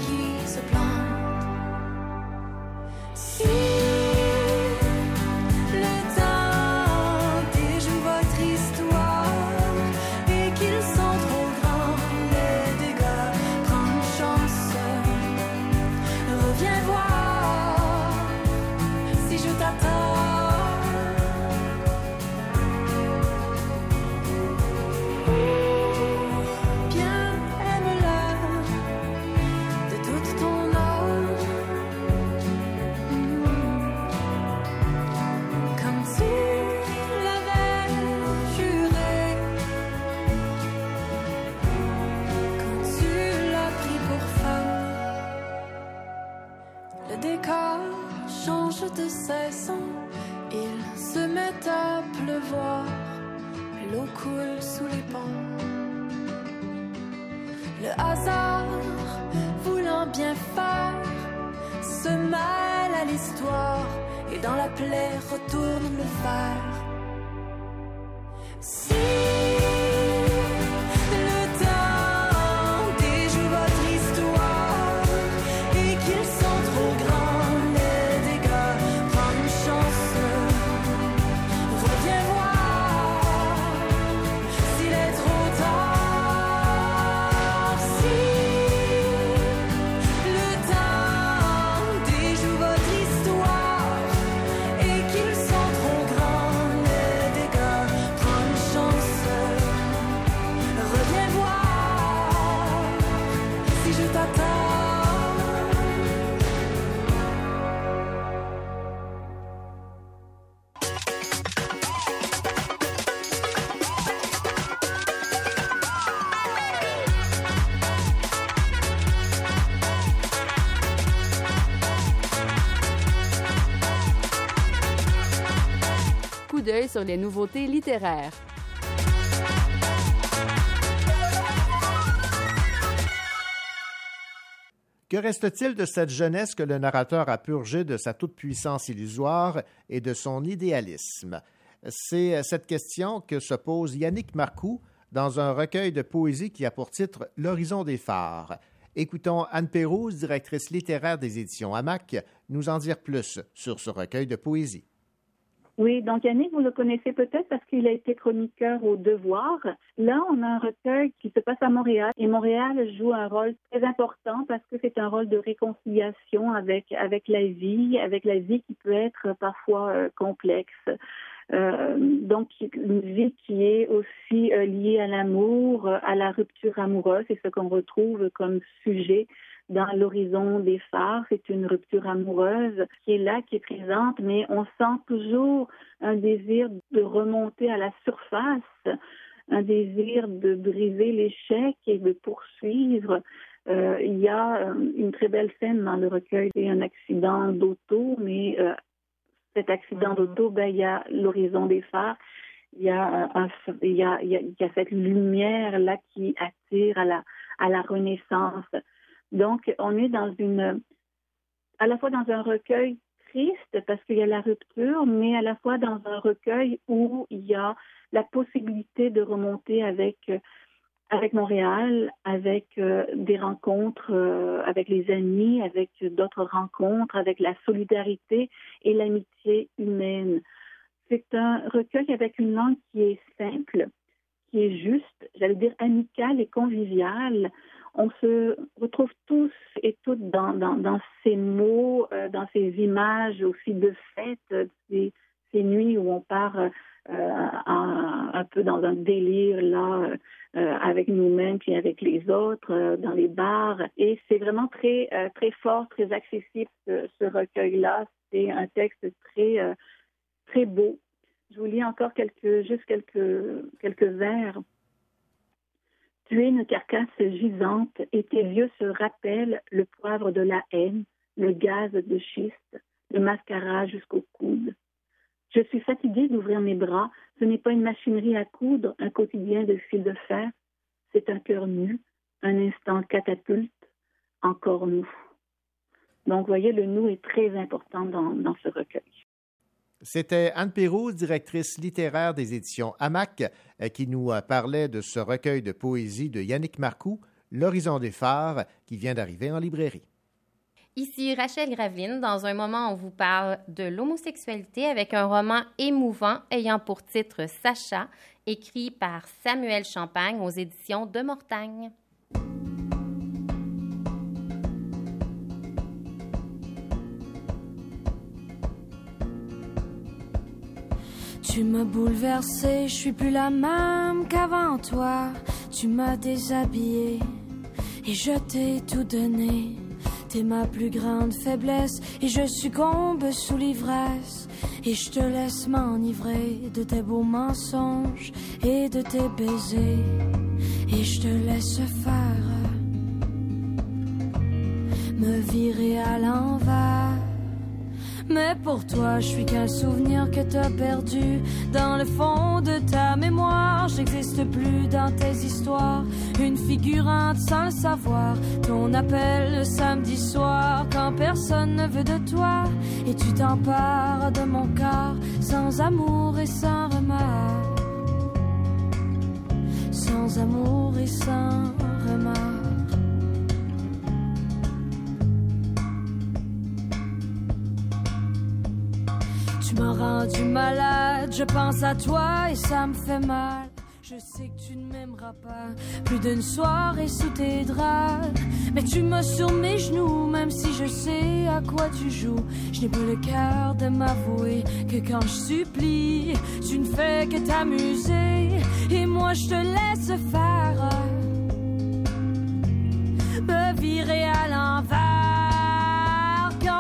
Et dans la plaie retourne le fer. Les nouveautés littéraires. Que reste-t-il de cette jeunesse que le narrateur a purgée de sa toute-puissance illusoire et de son idéalisme? C'est cette question que se pose Yannick Marcoux dans un recueil de poésie qui a pour titre L'horizon des phares. Écoutons Anne Pérouse, directrice littéraire des éditions Hamac, nous en dire plus sur ce recueil de poésie. Oui, donc Yannick, vous le connaissez peut-être parce qu'il a été chroniqueur au Devoir. Là, on a un recueil qui se passe à Montréal et Montréal joue un rôle très important parce que c'est un rôle de réconciliation avec avec la vie, avec la vie qui peut être parfois euh, complexe. Euh, donc une vie qui est aussi euh, liée à l'amour, euh, à la rupture amoureuse, c'est ce qu'on retrouve comme sujet dans l'horizon des phares. C'est une rupture amoureuse qui est là, qui est présente, mais on sent toujours un désir de remonter à la surface, un désir de briser l'échec et de poursuivre. Euh, il y a euh, une très belle scène dans le recueil, c'est un accident d'auto, mais euh, cet accident d'auto, ben, il y a l'horizon des phares. Il y, a un, il, y a, il, y a, il y a cette lumière là qui attire à la, à la renaissance. Donc, on est à la fois dans un recueil triste parce qu'il y a la rupture, mais à la fois dans un recueil où il y a la possibilité de remonter avec avec Montréal, avec euh, des rencontres euh, avec les amis, avec d'autres rencontres, avec la solidarité et l'amitié humaine. C'est un recueil avec une langue qui est simple, qui est juste, j'allais dire amicale et conviviale. On se retrouve tous et toutes dans, ces mots, euh, dans ces images aussi de fêtes, ces, ces nuits où on part euh, un, peu dans un délire là euh, avec nous-mêmes puis avec les autres euh, dans les bars. Et c'est vraiment très euh, très fort très accessible ce, ce recueil là c'est un texte très très beau. Je vous lis encore juste quelques quelques vers tu es une carcasse gisante et tes yeux se rappellent le poivre de la haine le gaz de schiste le mascara jusqu'au coude je suis fatiguée d'ouvrir mes bras. Ce n'est pas une machinerie à coudre, un quotidien de fil de fer. C'est un cœur nu, un instant catapulte, encore nous. Donc, vous voyez, le nous est très important dans, dans ce recueil. C'était Anne Pérouse, directrice littéraire des éditions Hamac, qui nous parlait de ce recueil de poésie de Yannick Marcoux, L'horizon des phares, qui vient d'arriver en librairie. Ici Rachel Graveline. Dans un moment, on vous parle de l'homosexualité avec un roman émouvant ayant pour titre Sacha, écrit par Samuel Champagne aux éditions de Mortagne. Tu m'as bouleversée, je suis plus la même qu'avant toi. Tu m'as déshabillée et je t'ai tout donné. T'es ma plus grande faiblesse et je succombe sous l'ivresse. Et je te laisse m'enivrer de tes beaux mensonges et de tes baisers. Et je te laisse faire me virer à l'envers. Mais pour toi, je suis qu'un souvenir que t'as perdu dans le fond de ta mémoire. j'existe plus dans tes histoires. Une figurante sans savoir, ton appel le samedi soir quand personne ne veut de toi. Et tu t'empares de mon corps sans amour et sans remords. Sans amour et sans remords. Tu m'as rendu malade, je pense à toi et ça me fait mal. Je sais que tu ne m'aimeras pas plus d'une soirée sous tes draps. Mais tu m'as sur mes genoux, même si je sais à quoi tu joues. Je n'ai pas le cœur de m'avouer que quand je supplie, tu ne fais que t'amuser. Et moi je te laisse faire.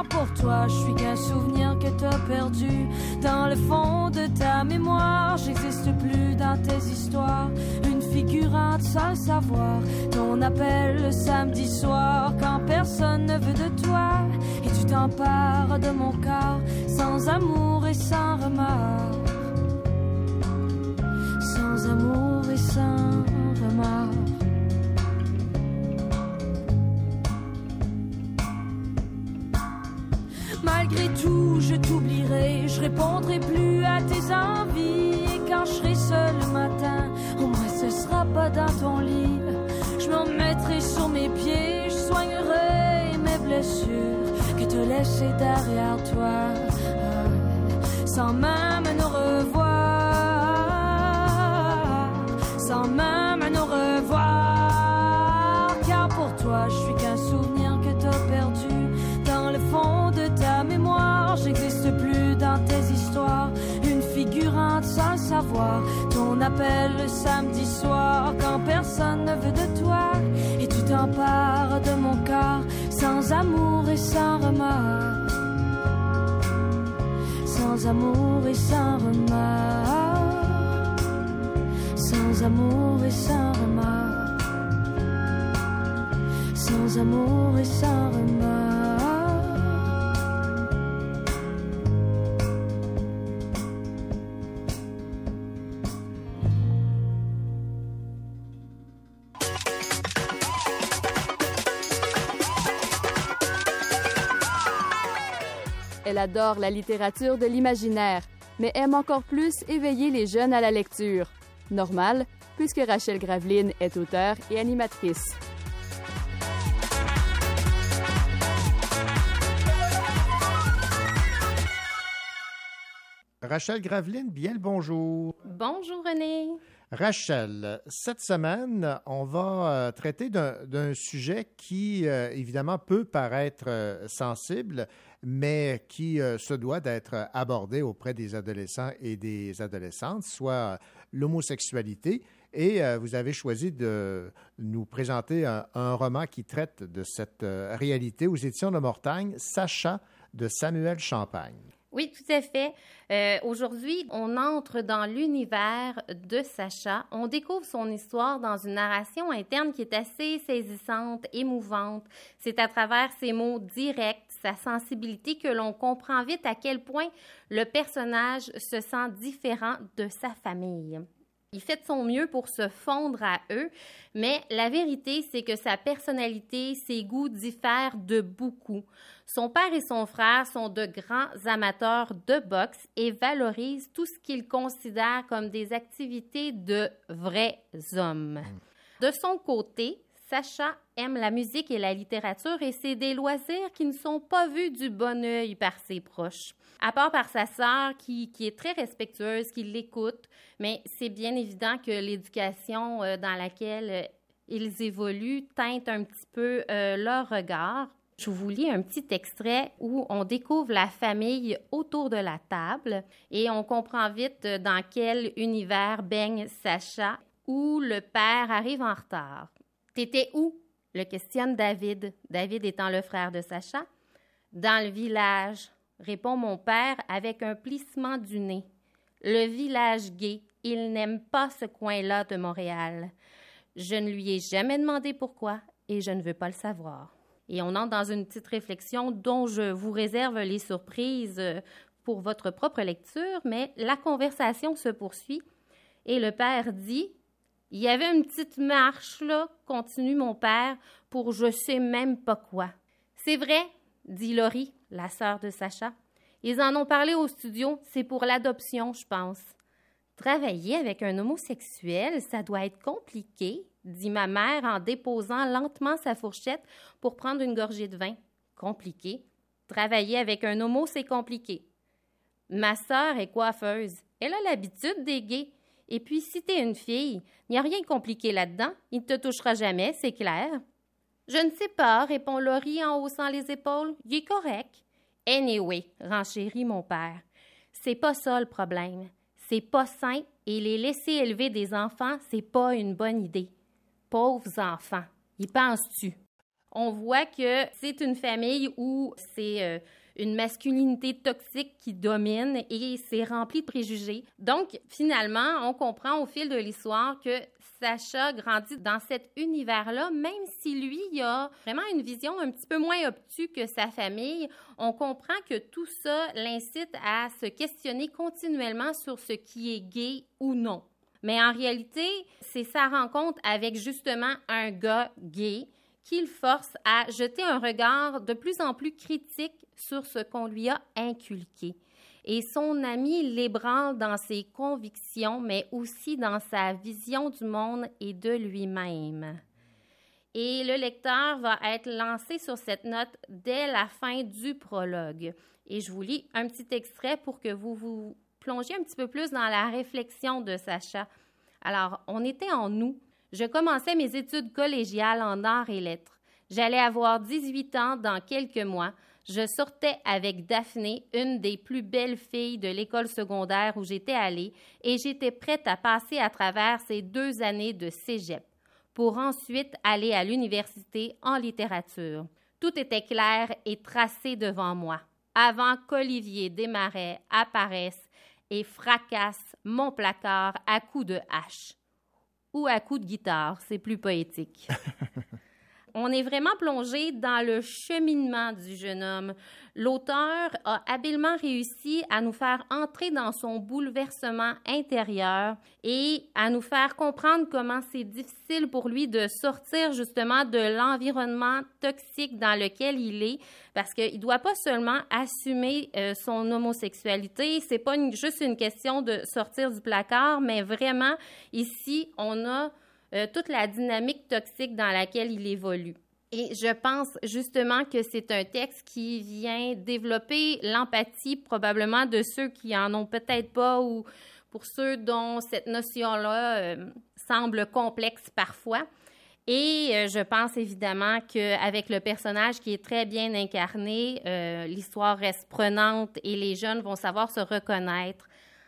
Pour toi je suis qu'un souvenir que t'as perdu. Dans le fond de ta mémoire, j'existe plus dans tes histoires. Une figurante sans savoir. Ton appel le samedi soir quand personne ne veut de toi. Et tu t'empares de mon corps sans amour et sans remords. Sans amour et sans tout, je t'oublierai, je répondrai plus à tes envies. Et quand je serai seul le matin, au moins ce sera pas dans ton lit. Je m'en mettrai sur mes pieds, je soignerai mes blessures que te laisser derrière toi. Ah, Sans même Ton appel le samedi soir quand personne ne veut de toi. Et tu t'empares de mon corps sans amour et sans remords. Sans amour et sans remords. Sans amour et sans remords. Sans amour et sans remords. Adore la littérature de l'imaginaire, mais aime encore plus éveiller les jeunes à la lecture. Normal, puisque Rachel Graveline est auteure et animatrice. Rachel Graveline, bien le bonjour. Bonjour René. Rachel, cette semaine, on va euh, traiter d'un d'un sujet qui, euh, évidemment, peut paraître euh, sensible, mais qui euh, se doit d'être abordé auprès des adolescents et des adolescentes, soit euh, l'homosexualité. Et euh, vous avez choisi de nous présenter un, roman qui traite de cette réalité aux éditions de Mortagne, Sacha de Samuel Champagne. Oui, tout à fait. Aujourd'hui, on entre dans l'univers de Sacha. On découvre son histoire dans une narration interne qui est assez saisissante, émouvante. C'est à travers ses mots directs, sa sensibilité, que l'on comprend vite à quel point le personnage se sent différent de sa famille. Il fait de son mieux pour se fondre à eux, mais la vérité, c'est que sa personnalité, ses goûts diffèrent de beaucoup. Son père et son frère sont de grands amateurs de boxe et valorisent tout ce qu'ils considèrent comme des activités de vrais hommes. De son côté, Sacha aime la musique et la littérature et c'est des loisirs qui ne sont pas vus du bon œil par ses proches. À part par sa sœur qui, est très respectueuse, qui l'écoute, mais c'est bien évident que l'éducation euh, dans laquelle euh, ils évoluent teinte un petit peu euh, leur regard. Je vous lis un petit extrait où on découvre la famille autour de la table et on comprend vite dans quel univers baigne Sacha où le père arrive en retard. T'étais où? le questionne David, David étant le frère de Sacha. Dans le village, répond mon père avec un plissement du nez. Le village gay, il n'aime pas ce coin-là de Montréal. Je ne lui ai jamais demandé pourquoi et je ne veux pas le savoir. Et on entre dans une petite réflexion dont je vous réserve les surprises euh, pour votre propre lecture, mais la conversation se poursuit Et le père dit Il y avait une petite marche, là, continue mon père, pour je sais même pas quoi. C'est vrai, dit Laurie, la sœur de Sacha. Ils en ont parlé au studio, c'est pour l'adoption, je pense. Travailler avec un homosexuel, ça doit être compliqué, dit ma mère en déposant lentement sa fourchette pour prendre une gorgée de vin. Compliqué. Travailler avec un homo, c'est compliqué. Ma sœur est coiffeuse. Elle a l'habitude des gays. Et puis, si t'es une fille, il n'y a rien de compliqué là-dedans. Il ne te touchera jamais, c'est clair. Je ne sais pas, répond Laurie en haussant les épaules. Il est correct. Anyway, renchérit mon père. C'est pas ça le problème. C'est pas sain et les laisser élever des enfants, c'est pas une bonne idée. Pauvres enfants. Y penses-tu? On voit que c'est une famille où c'est euh, une masculinité toxique qui domine et c'est rempli de préjugés. Donc, finalement, on comprend au fil de l'histoire que Sacha grandit dans cet univers-là, même si lui il a vraiment une vision un petit peu moins obtuse que sa famille. On comprend que tout ça l'incite à se questionner continuellement sur ce qui est gay ou non. Mais en réalité, c'est sa rencontre avec justement un gars gay qui le force à jeter un regard de plus en plus critique sur ce qu'on lui a inculqué. Et son ami l'ébranle dans ses convictions, mais aussi dans sa vision du monde et de lui-même. Et le lecteur va être lancé sur cette note dès la fin du prologue. Et je vous lis un petit extrait pour que vous vous plongiez un petit peu plus dans la réflexion de Sacha. Alors, on était en nous je commençais mes études collégiales en arts et lettres. J'allais avoir 18 ans dans quelques mois. Je sortais avec Daphné, une des plus belles filles de l'école secondaire où j'étais allée, et j'étais prête à passer à travers ces deux années de cégep pour ensuite aller à l'université en littérature. Tout était clair et tracé devant moi, avant qu'Olivier Desmarais apparaisse et fracasse mon placard à coups de hache ou à coups de guitare. C'est plus poétique. On est vraiment plongé dans le cheminement du jeune homme. L'auteur a habilement réussi à nous faire entrer dans son bouleversement intérieur et à nous faire comprendre comment c'est difficile pour lui de sortir justement de l'environnement toxique dans lequel il est, parce qu'il ne doit pas seulement assumer euh, son homosexualité, c'est pas juste une question de sortir du placard, mais vraiment ici on a euh, toute la dynamique toxique dans laquelle il évolue. Et je pense justement que c'est un texte qui vient développer l'empathie probablement de ceux qui en ont peut-être pas ou pour ceux dont cette notion-là euh, semble complexe parfois. Et euh, je pense évidemment qu'avec le personnage qui est très bien incarné, l'histoire reste prenante et les jeunes vont savoir se reconnaître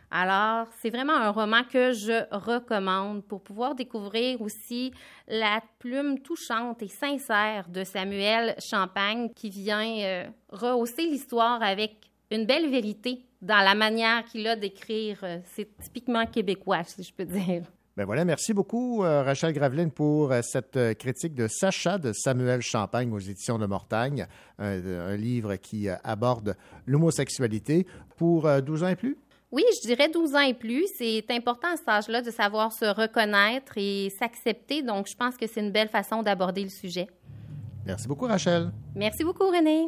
alors, c'est vraiment un roman que je recommande pour pouvoir découvrir aussi la plume touchante et sincère de Samuel Champagne qui vient euh, rehausser l'histoire avec une belle vérité dans la manière qu'il a d'écrire. Euh, c'est typiquement québécois, si je peux dire. Ben voilà, merci beaucoup, euh, Rachel Graveline, pour cette critique de Sacha de Samuel Champagne aux éditions de Mortagne, un livre qui aborde l'homosexualité pour 12 ans et plus? Oui, je dirais 12 ans et plus. C'est important à cet âge-là de savoir se reconnaître et s'accepter. Donc, je pense que c'est une belle façon d'aborder le sujet. Merci beaucoup, Rachel. Merci beaucoup, René.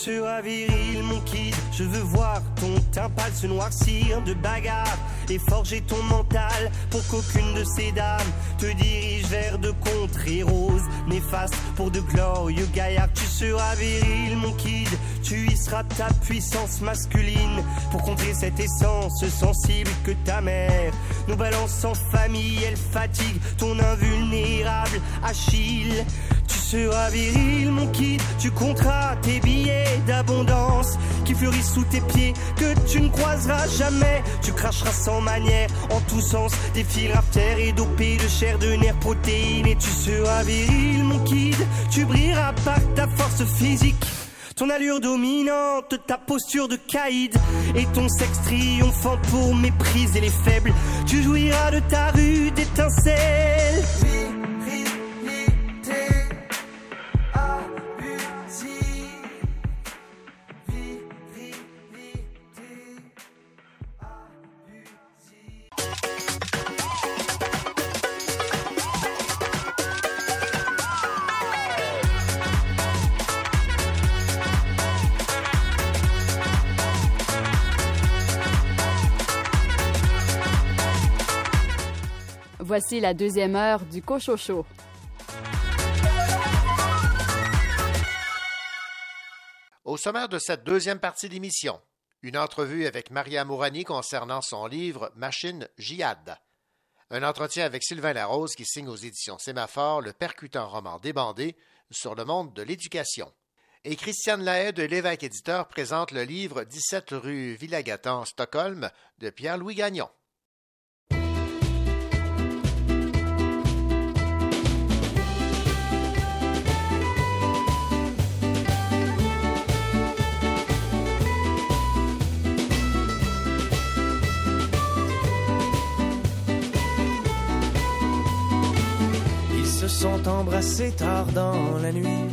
sera viril, mon kid. Je veux voir ton teint se noircir de bagarre et forger ton mental pour qu'aucune de ces dames te dirige vers de contrées roses néfastes pour de glorieux gaillards. Tu seras viril, mon kid. Tu y seras ta puissance masculine pour contrer cette essence sensible que ta mère nous balance en famille. Elle fatigue ton invulnérable Achille. Tu seras viril, mon kid, tu compteras tes billets d'abondance qui fleurissent sous tes pieds, que tu ne croiseras jamais. Tu cracheras sans en tous sens, des fils et dopés de chair, de nerfs, protéines. Et tu seras viril, mon kid, tu brilleras par ta force physique. Ton allure dominante, ta posture de caïd et ton sexe triomphant pour mépriser les faibles. Tu jouiras de ta rude étincelle. Voici la deuxième heure du Cochocho. Au sommaire de cette deuxième partie d'émission, une entrevue avec Maria Mourani concernant son livre Machine Jihad. Un entretien avec Sylvain Larose qui signe aux éditions Sémaphore le percutant roman débandé sur le monde de l'éducation. Et Christiane Lahaye de l'évêque éditeur présente le livre 17 rue Villagatan, Stockholm de Pierre-Louis Gagnon. Sont embrassés tard dans la nuit,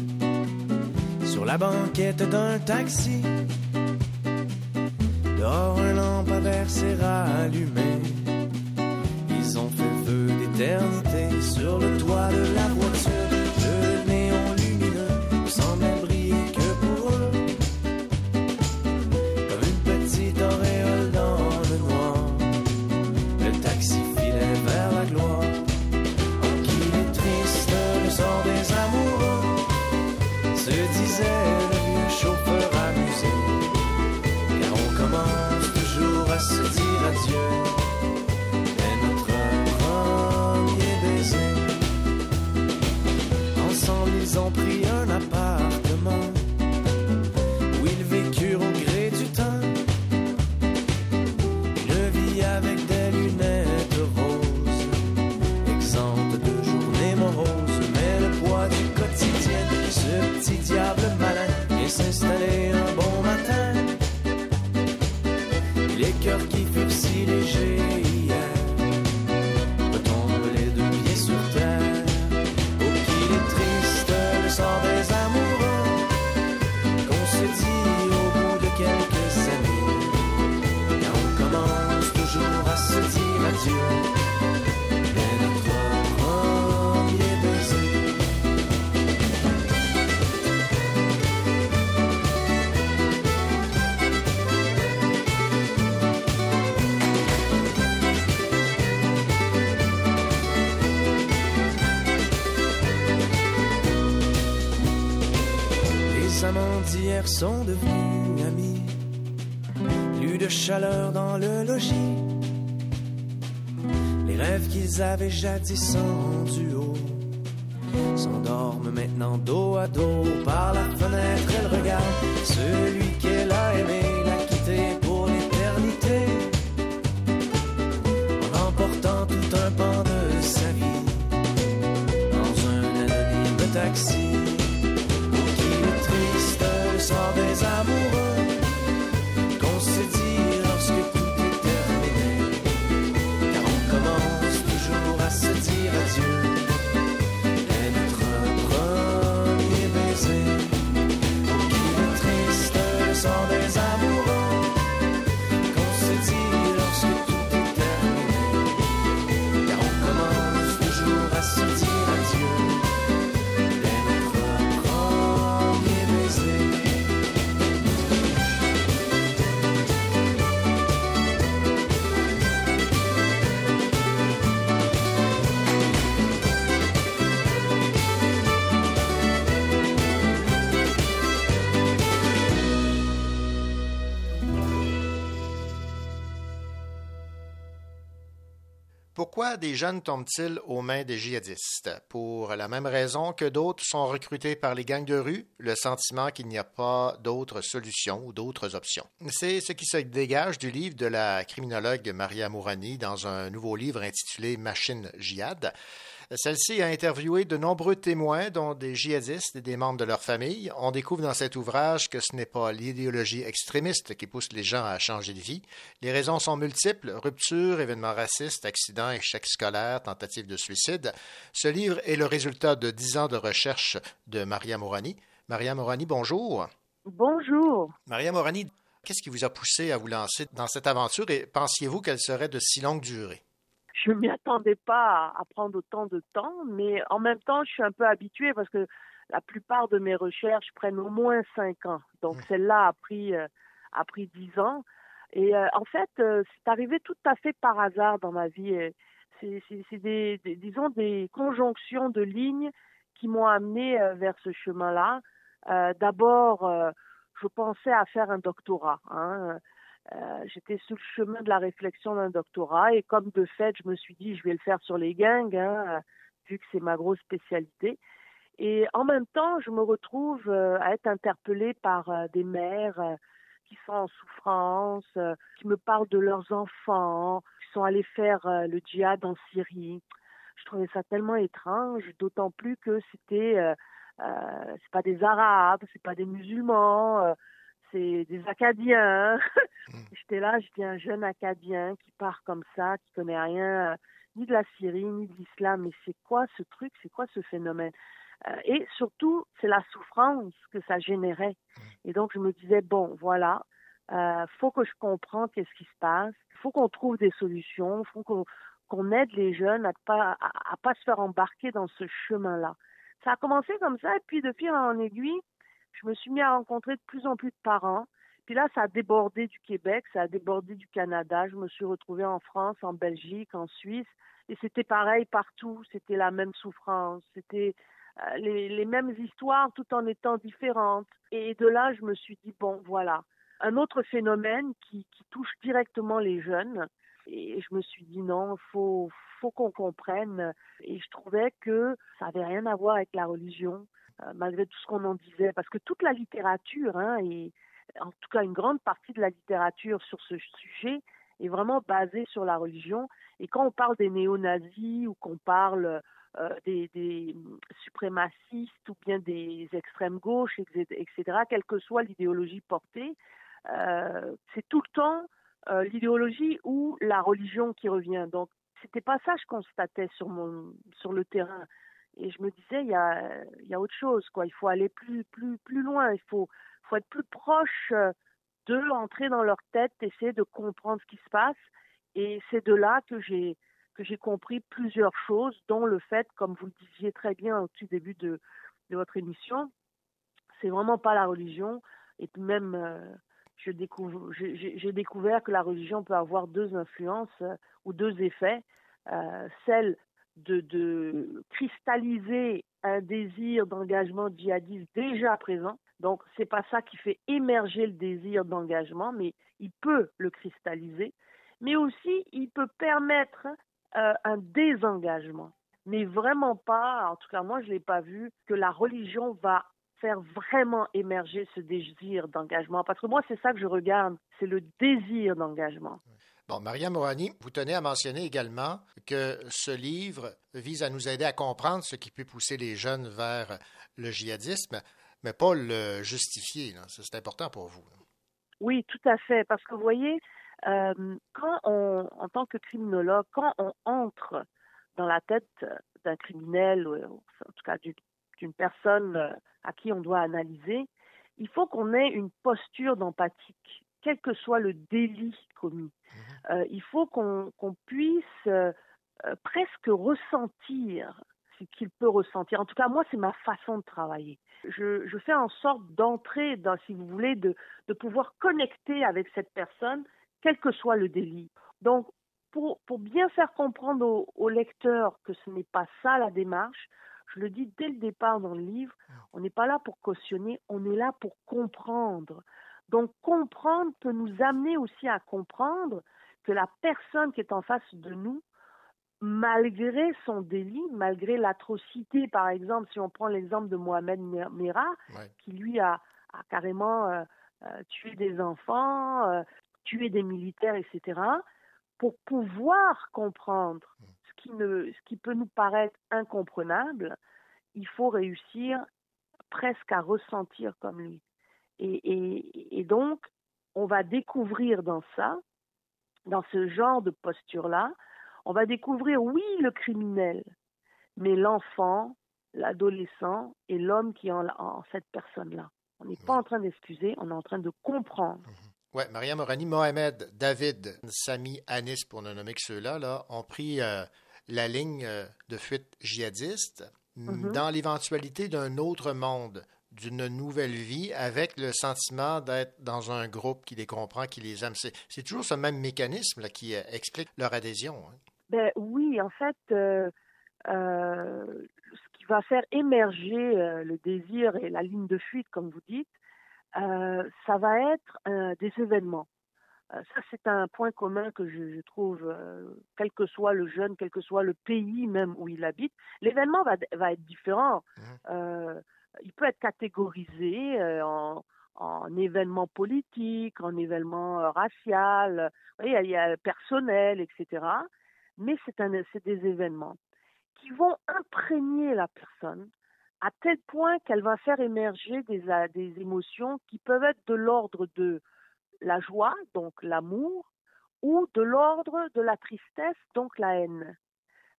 sur la banquette d'un taxi. Dehors, un lampadaire s'est rallumé. Ils ont fait feu d'éternité sur le toit de la d'hier sont devenus amis. Plus de chaleur dans le logis. Les rêves qu'ils avaient jadis en duo s'endorment maintenant dos à dos. Par la fenêtre, elle regarde celui qu'elle a aimé, l'a quitté pour l'éternité. En emportant tout un pan de sa vie dans un anonyme taxi. Des jeunes tombent-ils aux mains des djihadistes? Pour la même raison que d'autres sont recrutés par les gangs de rue, le sentiment qu'il n'y a pas d'autres solutions ou d'autres options. C'est ce qui se dégage du livre de la criminologue Maria Mourani dans un nouveau livre intitulé Machine Jihad. Celle-ci a interviewé de nombreux témoins, dont des djihadistes et des membres de leur famille. On découvre dans cet ouvrage que ce n'est pas l'idéologie extrémiste qui pousse les gens à changer de vie. Les raisons sont multiples ruptures, événements racistes, accidents, échecs scolaires, tentatives de suicide. Ce livre est le résultat de dix ans de recherche de Maria Morani. Maria Morani, bonjour. Bonjour. Maria Morani, qu'est-ce qui vous a poussé à vous lancer dans cette aventure et pensiez-vous qu'elle serait de si longue durée? Je ne m'y attendais pas à, prendre autant de temps, mais en même temps, je suis un peu habituée parce que la plupart de mes recherches prennent au moins cinq ans. Donc celle-là a pris euh, a pris dix ans. Et euh, en fait, euh, c'est arrivé tout à fait par hasard dans ma vie. C'est des, des, disons des conjonctions de lignes qui m'ont amené vers ce chemin-là. D'abord, je pensais à faire un doctorat. Hein. Euh, j'étais sur le chemin de la réflexion d'un doctorat et comme de fait, je me suis dit, je vais le faire sur les gangs, hein, vu que c'est ma grosse spécialité. Et en même temps, je me retrouve euh, à être interpellée par euh, des mères qui sont en souffrance, qui me parlent de leurs enfants, qui sont allés faire le djihad en Syrie. Je trouvais ça tellement étrange, d'autant plus que c'était, c'est pas des Arabes, c'est pas des musulmans c'est des Acadiens. Hmm. J'étais là, j'étais un jeune Acadien qui part comme ça, qui connaît rien euh, ni de la Syrie, ni de l'islam. Mais c'est quoi ce truc C'est quoi ce phénomène? Euh, Et surtout, c'est la souffrance que ça générait. Hmm. Et donc, je me disais, bon, voilà, euh, faut que je comprenne qu'est-ce qui se passe. Il faut qu'on trouve des solutions. Il faut qu'on aide les jeunes à ne pas, à, pas se faire embarquer dans ce chemin-là. Ça a commencé comme ça, et puis de fil en aiguille, je me suis mis à rencontrer de plus en plus de parents. Puis là, ça a débordé du Québec, ça a débordé du Canada. Je me suis retrouvée en France, en Belgique, en Suisse. Et c'était pareil partout. C'était la même souffrance. C'était euh, les, mêmes histoires tout en étant différentes. Et de là, je me suis dit, bon, voilà. Un autre phénomène qui, touche directement les jeunes. Et je me suis dit, non, faut, faut qu'on comprenne. Et je trouvais que ça n'avait rien à voir avec la religion. Euh, malgré tout ce qu'on en disait, parce que toute la littérature, hein, et en tout cas une grande partie de la littérature sur ce sujet, est vraiment basée sur la religion. Et quand on parle des néo-nazis ou qu'on parle euh, des, suprémacistes ou bien des extrêmes gauches, etc., quelle que soit l'idéologie portée, euh, c'est tout le temps l'idéologie ou la religion qui revient. Donc, c'était pas ça que je constatais sur le terrain et je me disais il y a autre chose quoi. Il faut aller plus loin. Il faut être plus proche euh, d'eux entrer dans leur tête essayer de comprendre ce qui se passe. Et c'est de là que j'ai compris plusieurs choses dont le fait comme vous le disiez très bien au tout début de votre émission c'est vraiment pas la religion. Et puis même euh, j'ai découvert que la religion peut avoir deux influences euh, ou deux effets. Celle de, cristalliser un désir d'engagement djihadiste déjà présent. Donc, c'est pas ça qui fait émerger le désir d'engagement, mais il peut le cristalliser. Mais aussi, il peut permettre euh, un désengagement. Mais vraiment pas, en tout cas, moi, je l'ai pas vu, que la religion va faire vraiment émerger ce désir d'engagement. Parce que moi, c'est ça que je regarde, c'est le désir d'engagement. Bon, Maria Morani, vous tenez à mentionner également que ce livre vise à nous aider à comprendre ce qui peut pousser les jeunes vers le djihadisme, mais pas le justifier. C'est important pour vous. Oui, tout à fait. Parce que vous voyez, euh, quand on, en tant que criminologue, quand on entre dans la tête d'un criminel, ou en tout cas d'une personne à qui on doit analyser, il faut qu'on ait une posture d'empathique quel que soit le délit commis. Mhm. Euh, il faut qu'on puisse euh, euh, presque ressentir ce qu'il peut ressentir. En tout cas, moi, c'est ma façon de travailler. Je, fais en sorte d'entrer si vous voulez, de, pouvoir connecter avec cette personne, quel que soit le délit. Donc, pour, bien faire comprendre au, au lecteur que ce n'est pas ça la démarche, je le dis dès le départ dans le livre, on n'est pas là pour cautionner, on est là pour comprendre. Donc comprendre peut nous amener aussi à comprendre que la personne qui est en face de nous malgré son délit, malgré l'atrocité, par exemple, si on prend l'exemple de Mohamed Merah, qui lui a, a carrément euh, euh, tué des enfants, euh, tué des militaires, etc., pour pouvoir comprendre ce qui, ne, ce qui peut nous paraître incomprenable, il faut réussir presque à ressentir comme lui. Et, et, et donc, on va découvrir dans ça, dans ce genre de posture-là, on va découvrir, oui, le criminel, mais l'enfant, l'adolescent et l'homme qui est en, en cette personne-là. On n'est pas en train d'excuser, on est en train de comprendre. Oui, Maria Morani, Mohamed, David, Sami, Anis, pour ne nommer que ceux-là, là, ont pris euh, la ligne euh, de fuite djihadiste Mhm. dans l'éventualité d'un autre monde, d'une nouvelle vie, avec le sentiment d'être dans un groupe qui les comprend, qui les aime. C'est, toujours ce même mécanisme là, qui euh, explique leur adhésion. hein. Ben oui, en fait, euh, euh, ce qui va faire émerger euh, le désir et la ligne de fuite, comme vous dites, ça va être des événements. Ça, c'est un point commun que je, je trouve, quel que soit le jeune, quel que soit le pays même où il habite, l'événement va, va être différent. Euh, il peut être catégorisé euh, en, en événement politique, en événement euh, racial, voyez, il y a personnel, etc. Mais c'est des événements qui vont imprégner la personne à tel point qu'elle va faire émerger des, émotions qui peuvent être de l'ordre de la joie, donc l'amour, ou de l'ordre de la tristesse, donc la haine.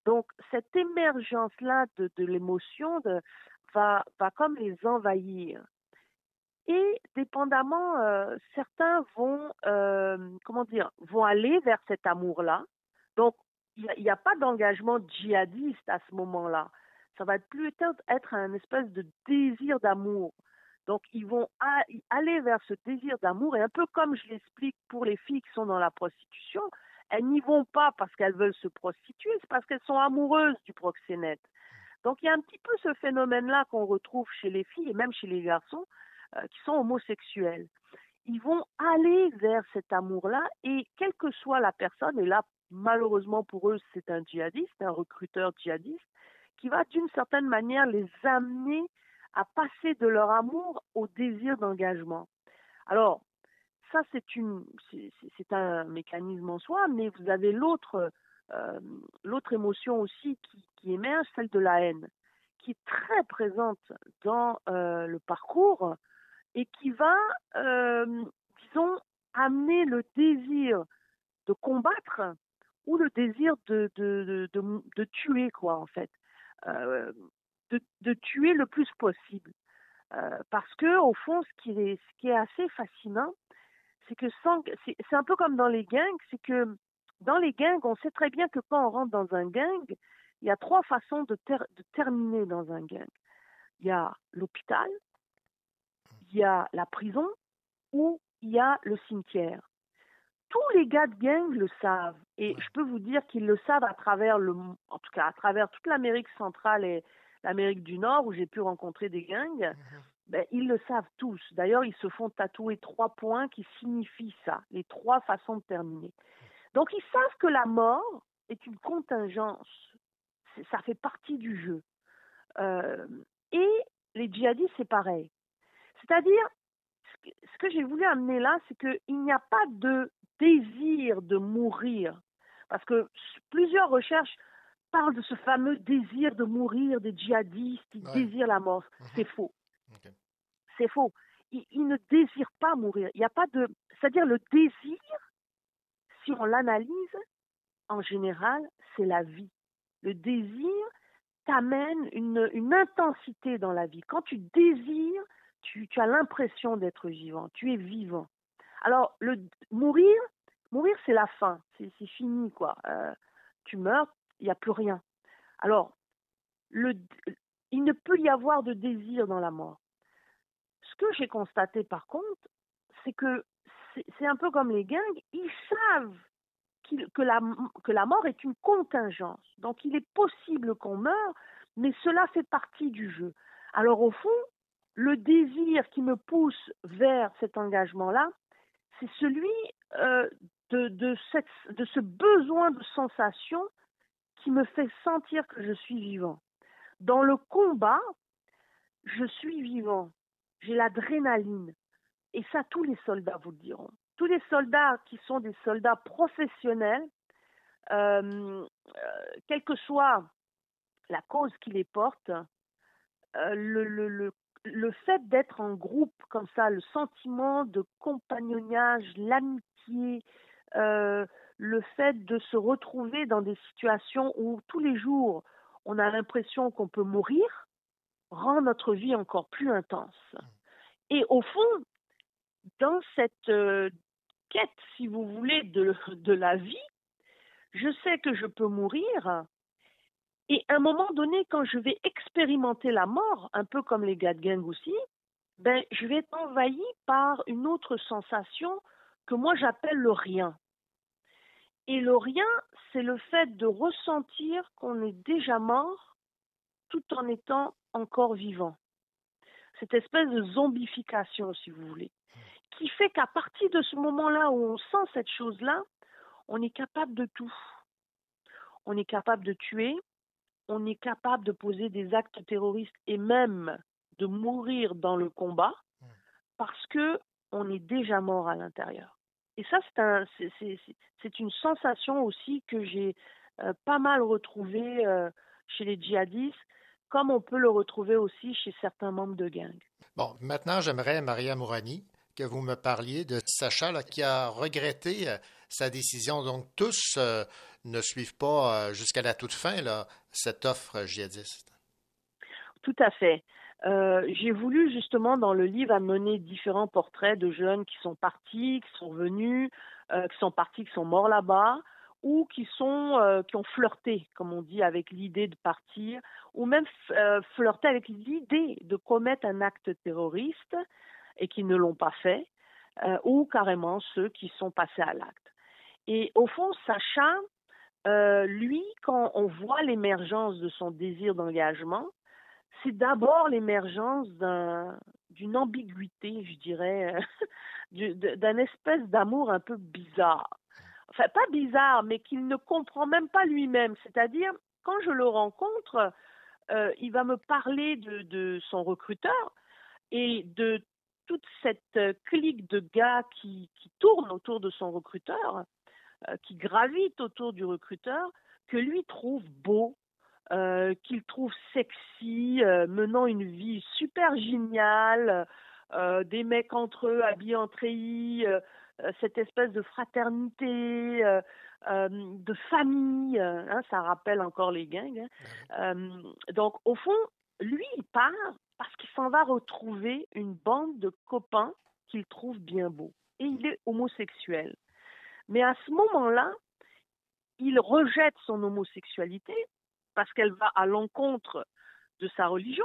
Donc cette émergence-là de, de l'émotion va, comme les envahir. Et dépendamment, euh, certains vont, euh, comment dire, vont aller vers cet amour-là. Donc il n'y a, pas d'engagement djihadiste à ce moment-là. Ça va plutôt être un espèce de désir d'amour. Donc, ils vont aller vers ce désir d'amour, et un peu comme je l'explique pour les filles qui sont dans la prostitution, elles n'y vont pas parce qu'elles veulent se prostituer, c'est parce qu'elles sont amoureuses du proxénète. Donc, il y a un petit peu ce phénomène-là qu'on retrouve chez les filles et même chez les garçons euh, qui sont homosexuels. Ils vont aller vers cet amour-là, et quelle que soit la personne, et là, malheureusement pour eux, c'est un djihadiste, un recruteur djihadiste, qui va d'une certaine manière les amener à passer de leur amour au désir d'engagement. Alors, ça c'est un mécanisme en soi, mais vous avez l'autre, euh, l'autre émotion aussi qui, émerge, celle de la haine, qui est très présente dans euh, le parcours et qui va, euh, disons, amener le désir de combattre ou le désir de, tuer, quoi, en fait. De, tuer le plus possible. Parce que, au fond, ce qui est, ce qui est assez fascinant, c'est que c'est un peu comme dans les gangs, c'est que dans les gangs, on sait très bien que quand on rentre dans un gang, il y a trois façons de, ter- de terminer dans un gang. Il y a l'hôpital, il y a la prison ou il y a le cimetière. Tous les gars de gang le savent et je peux vous dire qu'ils le savent à travers le, en tout cas à travers toute l'Amérique centrale et l'Amérique du Nord où j'ai pu rencontrer des gangs. Ben, ils le savent tous. D'ailleurs, ils se font tatouer trois points qui signifient ça, les trois façons de terminer. Donc, ils savent que la mort est une contingence. Ça fait partie du jeu. Euh, et les djihadistes, c'est pareil. C'est-à-dire, ce que, j'ai voulu amener là, c'est qu'il n'y a pas de désir de mourir. Parce que plusieurs recherches parlent de ce fameux désir de mourir des djihadistes, Ouais. désirent la mort. C'est faux. C'est faux. Ils, ils ne désirent pas mourir. Il n'y a pas de. C'est-à-dire le désir, si on l'analyse, en général, c'est la vie. Le désir t'amène une, intensité dans la vie. Quand tu désires, tu, as l'impression d'être vivant. Tu es vivant. Alors, le mourir, mourir, c'est la fin. C'est fini, quoi. Euh, tu meurs, il n'y a plus rien. Alors, il ne peut y avoir de désir dans la mort. Ce que j'ai constaté par contre, c'est que c'est un peu comme les gangs, ils savent que, la, mort est une contingence. Donc il est possible qu'on meure, mais cela fait partie du jeu. Alors au fond, le désir qui me pousse vers cet engagement-là, c'est celui euh, de, de ce besoin de sensation qui me fait sentir que je suis vivant. Dans le combat, je suis vivant. J'ai l'adrénaline. Et ça, tous les soldats vous le diront. Tous les soldats qui sont des soldats professionnels, euh, euh, quelle que soit la cause qui les porte, euh, le, le, le, le fait d'être en groupe comme ça, le sentiment de compagnonnage, l'amitié, le fait de se retrouver dans des situations où tous les jours on a l'impression qu'on peut mourir, rend notre vie encore plus intense. Et au fond, dans cette euh, quête, si vous voulez, de, la vie, je sais que je peux mourir, et à un moment donné, quand je vais expérimenter la mort, un peu comme les gars de gang aussi, ben, je vais être envahi par une autre sensation que moi j'appelle le rien. Et le rien, c'est le fait de ressentir qu'on est déjà mort tout en étant encore vivant. Cette espèce de zombification, si vous voulez, qui fait qu'à partir de ce moment-là où on sent cette chose-là, on est capable de tout. On est capable de tuer, on est capable de poser des actes terroristes et même de mourir dans le combat parce que on est déjà mort à l'intérieur. Et ça, c'est un, c'est, c'est, c'est une sensation aussi que j'ai euh, pas mal retrouvée euh, chez les djihadistes, comme on peut le retrouver aussi chez certains membres de gangs. Bon, maintenant, j'aimerais, Maria Mourani, que vous me parliez de Sacha là, qui a regretté euh, sa décision. Donc, tous euh, ne suivent pas euh, jusqu'à la toute fin là, cette offre djihadiste. Tout à fait. J'ai voulu justement dans le livre amener différents portraits de jeunes qui sont partis, qui sont revenus, euh, qui sont partis, qui sont morts là-bas, ou qui sont qui ont flirté, comme on dit, avec l'idée de partir, ou même flirté avec l'idée de commettre un acte terroriste et qui ne l'ont pas fait, euh, ou carrément ceux qui sont passés à l'acte. Et au fond, Sacha, euh, lui, quand on voit l'émergence de son désir d'engagement, c'est d'abord l'émergence d'un, d'une ambiguïté, je dirais, de- d'un espèce d'amour un peu bizarre. Enfin, pas bizarre, mais qu'il ne comprend même pas lui-même. C'est-à-dire, quand je le rencontre, euh, il va me parler de, de son recruteur et de toute cette euh, clique de gars qui, qui tournent autour de son recruteur, euh, qui gravitent autour du recruteur, que lui trouve beau, euh, qu'il trouve sexy, euh, menant une vie super géniale, des mecs entre eux habillés en treillis, cette espèce de fraternité, de famille, hein, ça rappelle encore les gangs. hein. Euh, donc au fond, lui, il part parce qu'il s'en va retrouver une bande de copains qu'il trouve bien beaux. Et il est homosexuel. Mais à ce moment-là, il rejette son homosexualité parce qu'elle va à l'encontre de sa religion.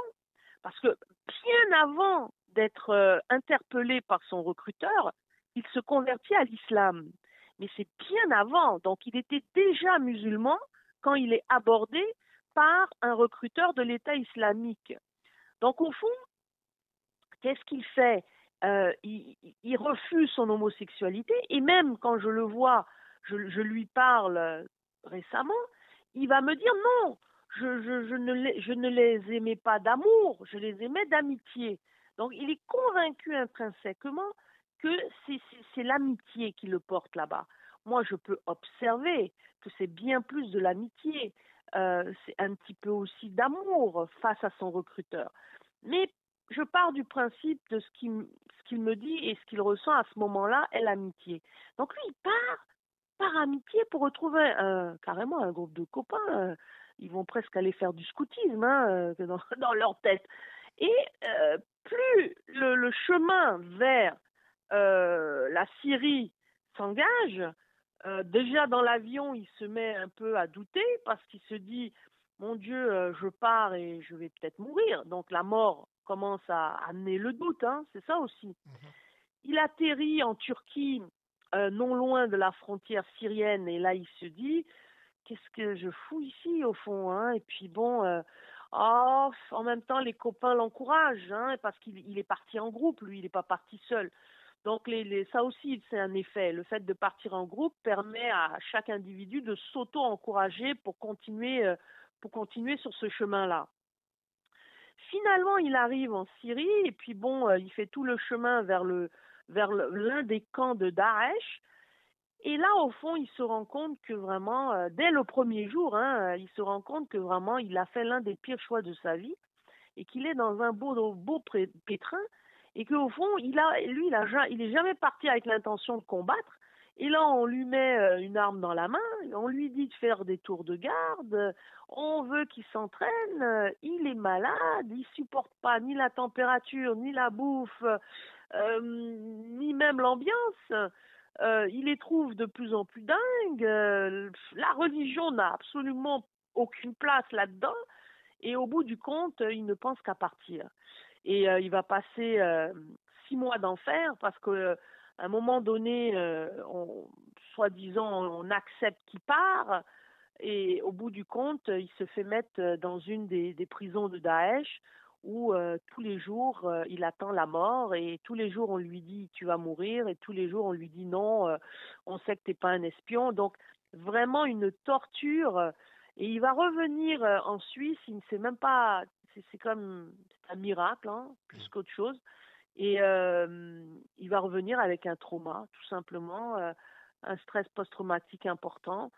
Parce que bien avant d'être euh, interpellé par son recruteur, il se convertit à l'islam. Mais c'est bien avant, donc il était déjà musulman quand il est abordé par un recruteur de l'État islamique. Donc au fond, qu'est-ce qu'il fait? Euh, il, refuse son homosexualité et même quand je le vois, je, lui parle euh, récemment, il va me dire non, je, je, ne, les, aimais pas d'amour, je les aimais d'amitié. Donc il est convaincu intrinsèquement que c'est l'amitié qui le porte là-bas. Moi, je peux observer que c'est bien plus de l'amitié, euh, c'est un petit peu aussi d'amour face à son recruteur. Mais je pars du principe de ce qu'il me dit et ce qu'il ressent à ce moment-là est l'amitié. Donc lui, il part par amitié pour retrouver un- carrément un groupe de copains. euh, Ils vont presque aller faire du scoutisme hein, euh, dans, leur tête. Et euh, plus le, chemin vers euh, la Syrie s'engage, euh, déjà dans l'avion, il se met un peu à douter parce qu'il se dit mon Dieu, euh, je pars et je vais peut-être mourir. Donc la mort commence à amener le doute, hein, c'est ça aussi. Il atterrit en Turquie, euh, non loin de la frontière syrienne, et là il se dit qu'est-ce que je fous ici au fond hein? Et puis bon, oh, en même temps les copains l'encouragent, hein, parce qu'il il est parti en groupe, lui, il n'est pas parti seul. Donc ça aussi, c'est un effet. Le fait de partir en groupe permet à chaque individu de s'auto-encourager pour continuer, euh, sur ce chemin-là. Finalement, il arrive en Syrie et puis bon, euh, il fait tout le chemin vers l'un des camps de Daesh. Et là, au fond, il se rend compte que vraiment, euh, dès le premier jour, hein, il se rend compte que vraiment, il a fait l'un des pires choix de sa vie et qu'il est dans un beau, pétrin et qu'au fond, il a, lui, il, a, est jamais parti avec l'intention de combattre. Et là, on lui met euh, une arme dans la main, on lui dit de faire des tours de garde, on veut qu'il s'entraîne, il est malade, il supporte pas ni la température, ni la bouffe, euh, ni même l'ambiance. Euh, il les trouve de plus en plus dingues. la religion n'a absolument aucune place là-dedans. Et au bout du compte, il ne pense qu'à partir. Et euh, il va passer euh, six mois d'enfer parce que euh, à un moment donné, on, soi-disant, on accepte qu'il part. Et au bout du compte, il se fait mettre dans une des, prisons de Daesh où tous les jours, il attend la mort et tous les jours, on lui dit tu vas mourir et tous les jours, on lui dit non, on sait que tu n'es pas un espion. Donc, vraiment une torture. Et il va revenir en Suisse, il ne sait même pas, c'est comme un miracle, hein, plus qu'autre chose. Et euh, il va revenir avec un trauma, tout simplement, euh, un stress post-traumatique important.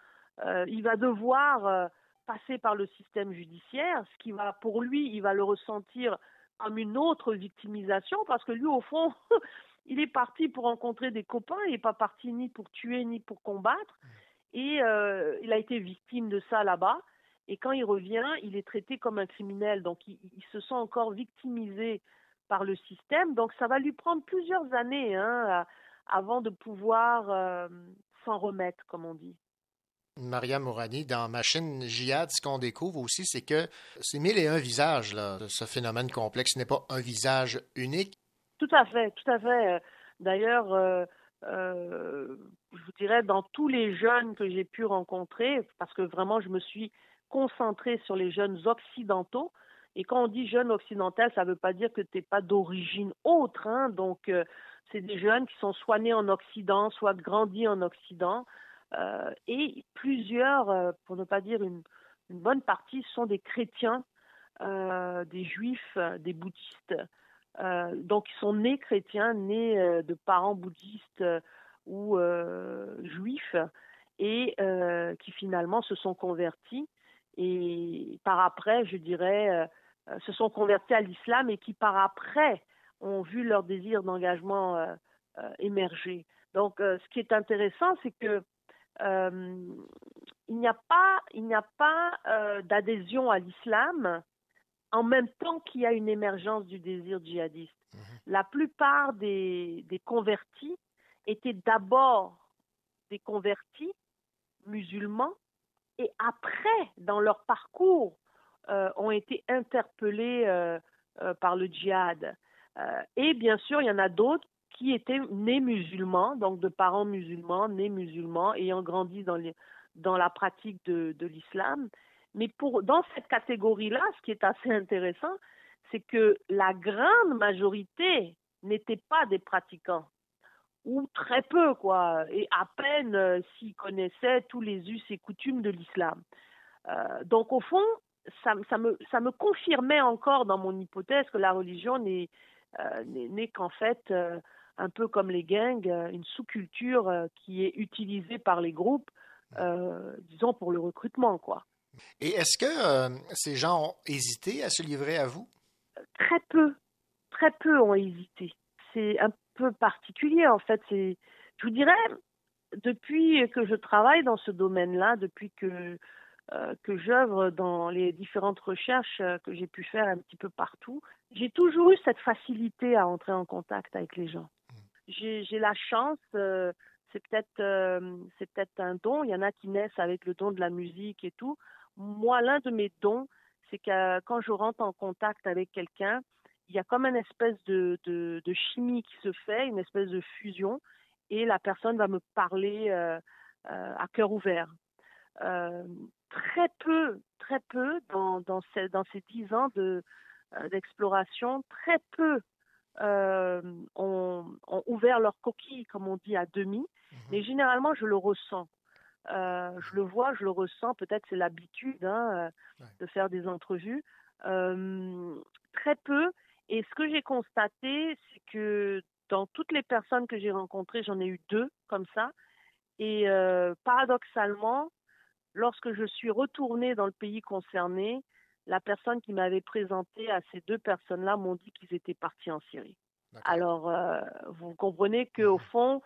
Euh, il va devoir euh, passer par le système judiciaire, ce qui va, pour lui, il va le ressentir comme une autre victimisation, parce que lui, au fond, il est parti pour rencontrer des copains, il n'est pas parti ni pour tuer ni pour combattre, et euh, il a été victime de ça là-bas. Et quand il revient, il est traité comme un criminel, donc il, il se sent encore victimisé par le système. Donc ça va lui prendre plusieurs années hein, avant de pouvoir euh, s'en remettre, comme on dit. Maria Mourani, dans Machine Jihad, ce qu'on découvre aussi, c'est que c'est mille et un visages, là, de ce phénomène complexe. Ce n'est pas un visage unique. Tout à fait, tout à fait. D'ailleurs, euh, euh, je vous dirais, dans tous les jeunes que j'ai pu rencontrer, parce que vraiment, je me suis concentrée sur les jeunes occidentaux. Et quand on dit jeune occidental, ça ne veut pas dire que tu n'es pas d'origine autre. hein. Donc, euh, c'est des jeunes qui sont soit nés en Occident, soit grandis en Occident. Euh, et plusieurs, euh, pour ne pas dire une, bonne partie, sont des chrétiens, des juifs, des bouddhistes. Donc, ils sont nés chrétiens, nés de parents bouddhistes ou juifs, et qui finalement se sont convertis. Et par après, je dirais, euh, euh, se sont convertis à l'islam et qui par après ont vu leur désir d'engagement euh, euh, émerger. Donc, ce qui est intéressant, c'est que il n'y a pas, il n'y a pas d'adhésion à l'islam en même temps qu'il y a une émergence du désir djihadiste. La plupart des, des convertis étaient d'abord des convertis musulmans et après, dans leur parcours, euh, ont été interpellés euh, euh, par le djihad. Et bien sûr, il y en a d'autres qui étaient nés musulmans, donc de parents musulmans, nés musulmans, ayant grandi dans, la pratique de, l'islam. Mais dans cette catégorie-là, ce qui est assez intéressant, c'est que la grande majorité n'étaient pas des pratiquants, ou très peu, quoi, et à peine euh, s'ils connaissaient tous les us et coutumes de l'islam. Euh, donc, au fond, ça, ça, me, ça me confirmait encore dans mon hypothèse que la religion n'est euh, qu'en fait, euh, un peu comme les gangs, une sous-culture qui est utilisée par les groupes, disons, pour le recrutement, quoi. Et est-ce que ces gens ont hésité à se livrer à vous? très peu, très peu ont hésité. C'est un peu particulier en fait. C'est, je vous dirais, depuis que je travaille dans ce domaine-là, depuis que euh, que j'œuvre dans les différentes recherches euh, que j'ai pu faire un petit peu partout, j'ai toujours eu cette facilité à entrer en contact avec les gens. J'ai j'ai la chance, euh, c'est peut-être euh, c'est peut-être un don. Il y en a qui naissent avec le don de la musique et tout. Moi, l'un de mes dons, c'est que quand je rentre en contact avec quelqu'un, il y a comme une espèce de, de, de chimie qui se fait, une espèce de fusion, et la personne va me parler euh, euh, à cœur ouvert. Euh, très peu, très peu dans, dans, ces, dans ces dix ans de, d'exploration, très peu ont, ont ouvert leur coquille, comme on dit, à demi. Mais généralement, je le ressens. Je le vois, je le ressens. Peut-être c'est l'habitude hein, de faire des entrevues. Très peu. Et ce que j'ai constaté, c'est que dans toutes les personnes que j'ai rencontrées, j'en ai eu deux comme ça. Et euh, paradoxalement, lorsque je suis retournée dans le pays concerné, la personne qui m'avait présenté à ces deux personnes-là m'ont dit qu'ils étaient partis en Syrie. Alors, euh, vous comprenez qu'au fond,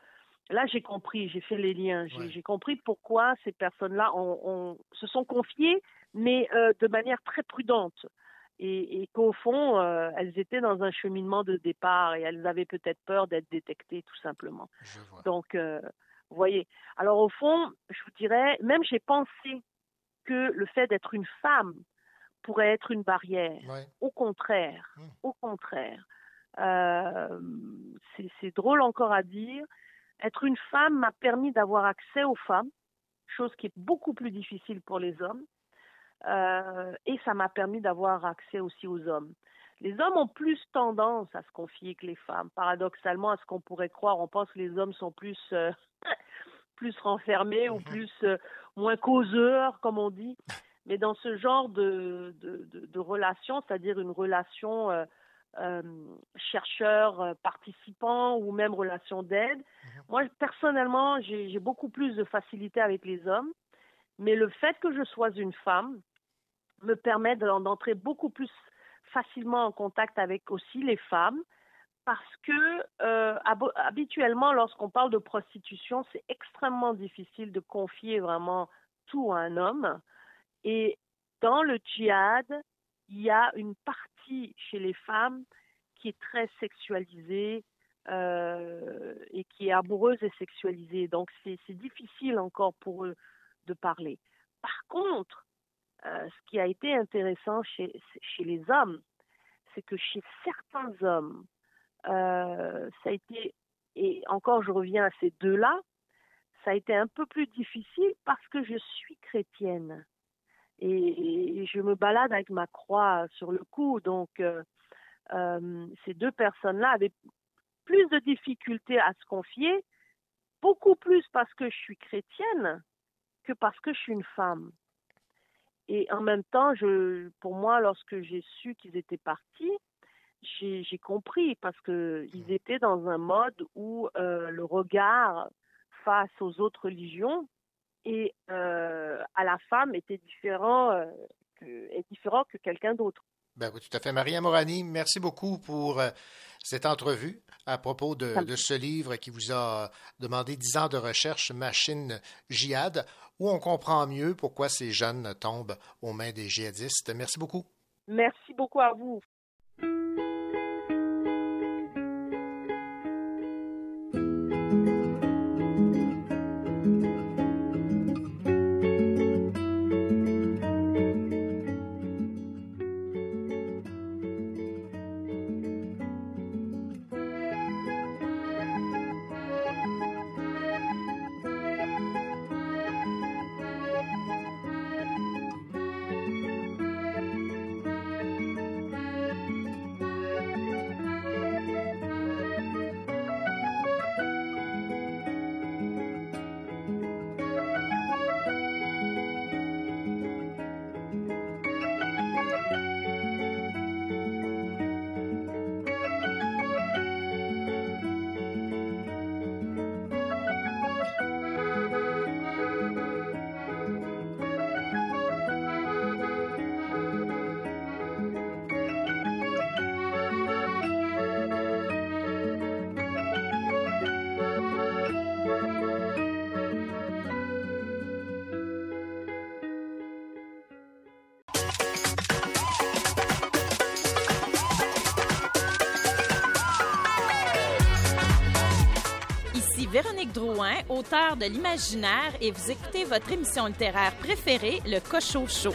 là, j'ai compris, j'ai fait les liens, j'ai compris pourquoi ces personnes-là se sont confiées, mais euh, de manière très prudente. Et, et qu'au fond, euh, elles étaient dans un cheminement de départ et elles avaient peut-être peur d'être détectées, tout simplement. Donc, euh, vous voyez. Alors, au fond, je vous dirais, même j'ai pensé que le fait d'être une femme pourrait être une barrière. Au contraire, au contraire. Euh, c'est drôle encore à dire. Être une femme m'a permis d'avoir accès aux femmes, chose qui est beaucoup plus difficile pour les hommes. Euh, et ça m'a permis d'avoir accès aussi aux hommes. Les hommes ont plus tendance à se confier que les femmes. Paradoxalement, à ce qu'on pourrait croire, on pense que les hommes sont plus euh, plus renfermés ou plus euh, moins causeurs, comme on dit. Mais dans ce genre de, de, de, de relation, c'est-à-dire une relation euh, euh, chercheur-participant ou même relation d'aide, moi personnellement, j'ai beaucoup plus de facilité avec les hommes. Mais le fait que je sois une femme me permet d'en- d'entrer beaucoup plus facilement en contact avec aussi les femmes parce que euh, hab- habituellement, lorsqu'on parle de prostitution, c'est extrêmement difficile de confier vraiment tout à un homme. Et dans le djihad, il y a une partie chez les femmes qui est très sexualisée euh, et qui est amoureuse et sexualisée. Donc c'est difficile encore pour eux de parler. Par contre, euh, ce qui a été intéressant chez, les hommes, c'est que chez certains hommes, euh, ça a été, et encore je reviens à ces deux-là, ça a été un peu plus difficile parce que je suis chrétienne. Et, je me balade avec ma croix sur le cou, donc euh, ces deux personnes-là avaient plus de difficultés à se confier, beaucoup plus parce que je suis chrétienne que parce que je suis une femme. Et en même temps, je, pour moi, lorsque j'ai su qu'ils étaient partis, j'ai compris parce que ils étaient dans un mode où euh, le regard face aux autres religions et euh, à la femme était différent, euh, que, est différent que quelqu'un d'autre. Ben oui, tout à fait. Maria Morani, merci beaucoup pour cette entrevue à propos de, de ce livre qui vous a demandé 10 ans de recherche, Machine Jihad, où on comprend mieux pourquoi ces jeunes tombent aux mains des djihadistes. Merci beaucoup. Merci beaucoup à vous. Véronique Drouin, auteure de l'imaginaire, et vous écoutez votre émission littéraire préférée, Le Cochot Show.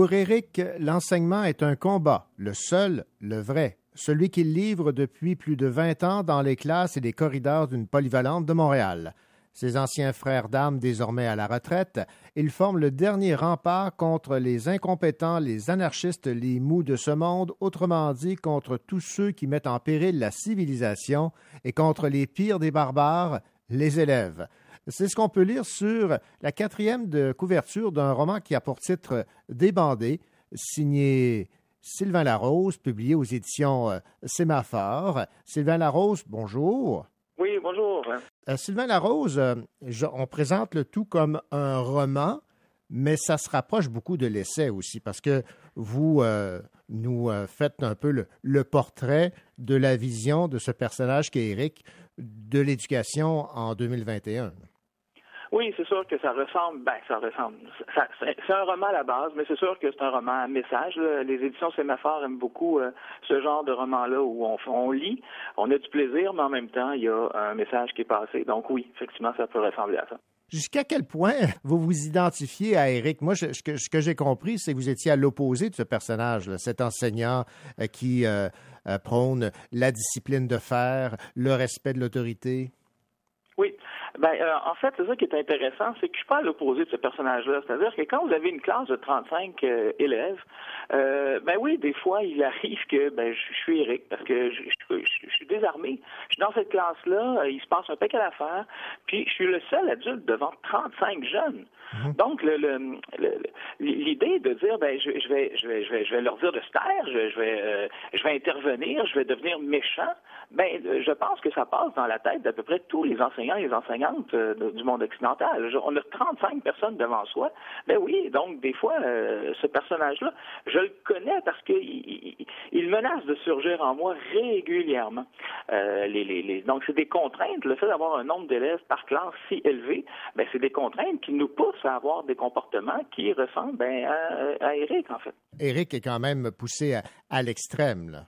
Pour Éric, l'enseignement est un combat, le seul, le vrai, celui qu'il livre depuis plus de 20 ans dans les classes et les corridors d'une polyvalente de Montréal. Ses anciens frères d'armes désormais à la retraite, ils forment le dernier rempart contre les incompétents, les anarchistes, les mous de ce monde, autrement dit contre tous ceux qui mettent en péril la civilisation et contre les pires des barbares, les élèves. C'est ce qu'on peut lire sur la quatrième de couverture d'un roman qui a pour titre Débandé, signé Sylvain Larose, publié aux éditions euh, Sémaphore. Sylvain Larose, bonjour. Oui, bonjour. Euh, Sylvain Larose, euh, je- on présente le tout comme un roman, mais ça se rapproche beaucoup de l'essai aussi, parce que vous euh, nous faites un peu le, le portrait de la vision de ce personnage qu'est Eric de l'éducation en 2021. Oui, c'est sûr que ça ressemble, ben ça ressemble. C'est un roman à la base, mais c'est sûr que c'est un roman à message. là. Les éditions Sémaphore aiment beaucoup euh, ce genre de roman-là où on, on lit, on a du plaisir, mais en même temps, il y a un message qui est passé. Donc oui, effectivement, ça peut ressembler à ça. Jusqu'à quel point vous vous identifiez à Eric? Moi, je- ce que, j'ai compris, c'est que vous étiez à l'opposé de ce personnage, là, cet enseignant euh, qui euh, prône la discipline de faire, le respect de l'autorité. Oui. Ben, euh, en fait, c'est ça qui est intéressant, c'est que je suis pas à l'opposé de ce personnage-là. C'est-à-dire que quand vous avez une classe de 35 euh, élèves, euh, ben oui, des fois, il arrive que ben, je, je suis Eric parce que je, je- suis désarmé. Je suis dans cette classe-là, euh, il se passe un paquet d'affaires, puis je suis le seul adulte devant 35 jeunes. Donc, le- le- le- l'idée de dire, ben, je, je vais, je vais, je vais, je vais leur dire de se taire, je, vais, euh, je vais intervenir, je vais devenir méchant. Ben, je pense que ça passe dans la tête d'à peu près tous les enseignants et les enseignantes euh, du monde occidental. On a 35 personnes devant soi. Ben oui, donc des fois, euh, ce personnage-là, je le connais parce qu'il il, menace de surgir en moi régulièrement. Donc, c'est des contraintes. Le fait d'avoir un nombre d'élèves par classe si élevé, ben, c'est des contraintes qui nous poussent à avoir des comportements qui ressemblent ben, à, à Eric, en fait. Eric est quand même poussé à, à l'extrême, là.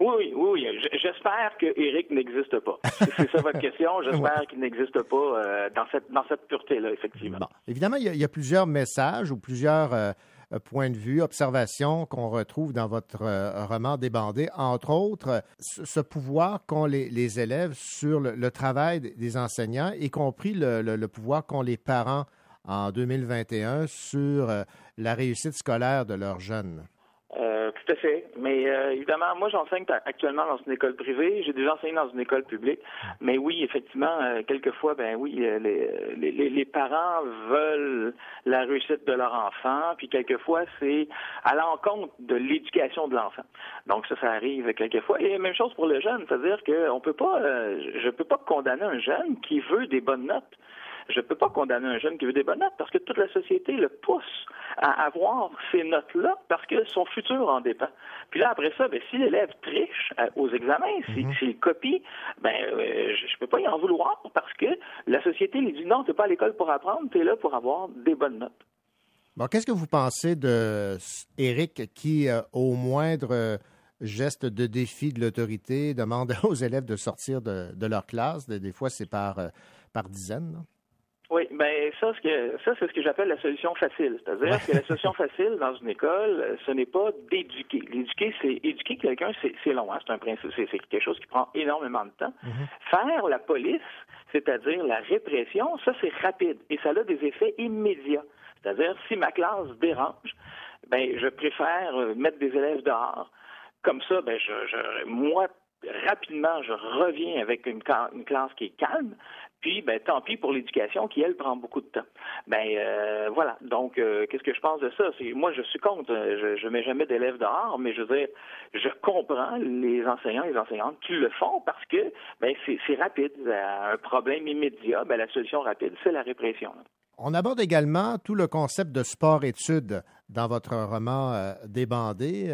Oui, oui, oui. J'espère que Eric n'existe pas. C'est ça votre question. J'espère ouais. qu'il n'existe pas euh, dans cette, dans cette pureté-là, effectivement. Bon. Évidemment, il y, a, il y, a, plusieurs messages ou plusieurs euh, points de vue, observations qu'on retrouve dans votre euh, roman débandé. Entre autres, ce pouvoir qu'ont les, les, élèves sur le, le, travail des enseignants, y compris le, le, le pouvoir qu'ont les parents en 2021 sur euh, la réussite scolaire de leurs jeunes? Euh, tout à fait. Mais euh, évidemment, moi, j'enseigne actuellement dans une école privée. J'ai déjà enseigné dans une école publique. Mais oui, effectivement, quelquefois, ben oui, les, parents veulent la réussite de leur enfant. Puis quelquefois, c'est à l'encontre de l'éducation de l'enfant. Donc ça, ça arrive quelquefois. Et même chose pour le jeune, c'est-à-dire qu'on peut pas, je peux pas condamner un jeune qui veut des bonnes notes je ne peux pas condamner un jeune qui veut des bonnes notes parce que toute la société le pousse à avoir ces notes-là parce que son futur en dépend. Puis là, après ça, ben, si l'élève triche aux examens, s'il mm -hmm. copie, ben, euh, je ne peux pas y en vouloir parce que la société lui dit non, tu n'es pas à l'école pour apprendre, tu es là pour avoir des bonnes notes. Bon, qu'est-ce que vous pensez de Eric qui, euh, au moindre geste de défi de l'autorité, demande aux élèves de sortir de, de leur classe? Des, des fois, c'est par, euh, par dizaines. Là? Oui, ben ça, ce que ça, c'est ce que j'appelle la solution facile. C'est-à-dire que la solution facile dans une école, ce n'est pas d'éduquer. L'éduquer, c'est éduquer quelqu'un, c'est long, hein, c'est un principe, c'est quelque chose qui prend énormément de temps. Mm -hmm. Faire la police, c'est-à-dire la répression, ça c'est rapide et ça a des effets immédiats. C'est-à-dire si ma classe dérange, ben je préfère mettre des élèves dehors. Comme ça, ben je, je moi rapidement, je reviens avec une, une classe qui est calme, puis, ben, tant pis pour l'éducation qui, elle, prend beaucoup de temps. Ben, euh, voilà. Donc, euh, qu'est-ce que je pense de ça? Moi, je suis contre. Je ne mets jamais d'élèves dehors, mais je veux dire, je comprends les enseignants et les enseignantes qui le font parce que, ben, c'est, rapide. Un problème immédiat, ben, la solution rapide, c'est la répression. On aborde également tout le concept de sport-études dans votre roman euh, Débandé,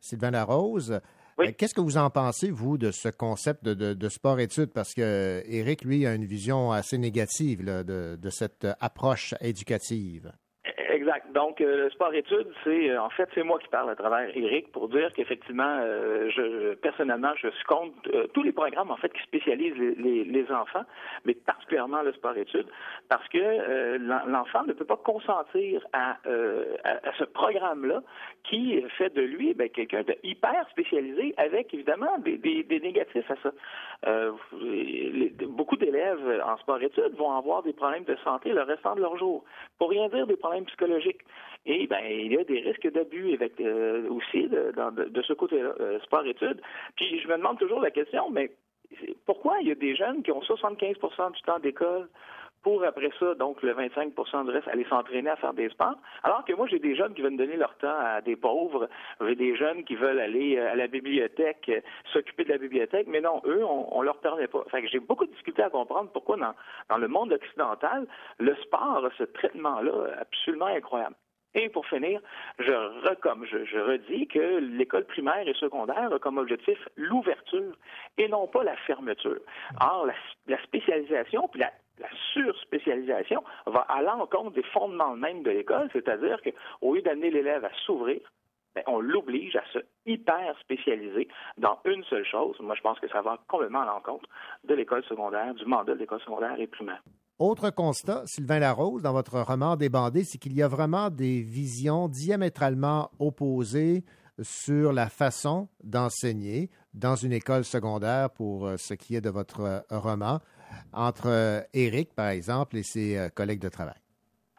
Sylvain Larose. Oui. Qu'est-ce que vous en pensez, vous, de ce concept de, de, de sport-études? Parce que Eric, lui, a une vision assez négative de, cette approche éducative. Exact. Donc, euh, le sport-études, c'est euh, en fait c'est moi qui parle à travers Eric pour dire qu'effectivement, euh, je personnellement, je euh, tous les programmes en fait qui spécialisent les, enfants, mais particulièrement le sport-études, parce que l'enfant ne peut pas consentir à, ce programme-là qui fait de lui ben, quelqu'un de hyper spécialisé avec évidemment des, négatifs à ça. Beaucoup d'élèves en sport-études vont avoir des problèmes de santé le restant de leur jour. Pour rien dire des problèmes psychologiques et ben il y a des risques d'abus euh, aussi de, ce côté-là, euh, sport-études. Puis je me demande toujours la question, mais pourquoi il y a des jeunes qui ont 75% du temps d'école pour après ça, donc le 25% du reste, aller s'entraîner à faire des sports. Alors que moi, j'ai des jeunes qui veulent donner leur temps à des pauvres, j'ai des jeunes qui veulent aller à la bibliothèque, s'occuper de la bibliothèque, mais non, eux, on, on leur permet pas. Fait que j'ai beaucoup de difficultés à comprendre pourquoi dans, dans le monde occidental, le sport a ce traitement-là absolument incroyable. Et pour finir, je, comme je, je redis que l'école primaire et secondaire a comme objectif l'ouverture et non pas la fermeture. Or, la, la spécialisation puis la, la surspécialisation va à l'encontre des fondements même de l'école, c'est-à-dire qu'au lieu d'amener l'élève à s'ouvrir, ben, on l'oblige à se hyper spécialiser dans une seule chose. Moi, je pense que ça va complètement à l'encontre de l'école secondaire, du mandat de l'école secondaire et primaire. Autre constat, Sylvain Larose, dans votre roman Débandé, c'est qu'il y a vraiment des visions diamétralement opposées sur la façon d'enseigner dans une école secondaire pour ce qui est de votre roman entre Eric, par exemple, et ses collègues de travail?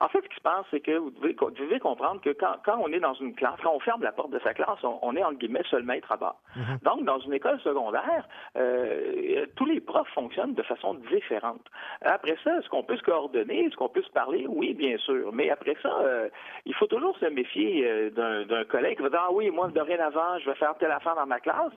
En fait, ce qui se passe, c'est que vous devez, vous devez, comprendre que quand, quand, on est dans une classe, quand on ferme la porte de sa classe, on, on est, entre guillemets, seul maître à bord. Mm -hmm. Donc, dans une école secondaire, euh, tous les profs fonctionnent de façon différente. Après ça, est-ce qu'on peut se coordonner? Est-ce qu'on peut se parler? Oui, bien sûr. Mais après ça, euh, il faut toujours se méfier euh, d'un collègue qui va dire, ah oui, moi, dorénavant, je vais faire telle affaire dans ma classe.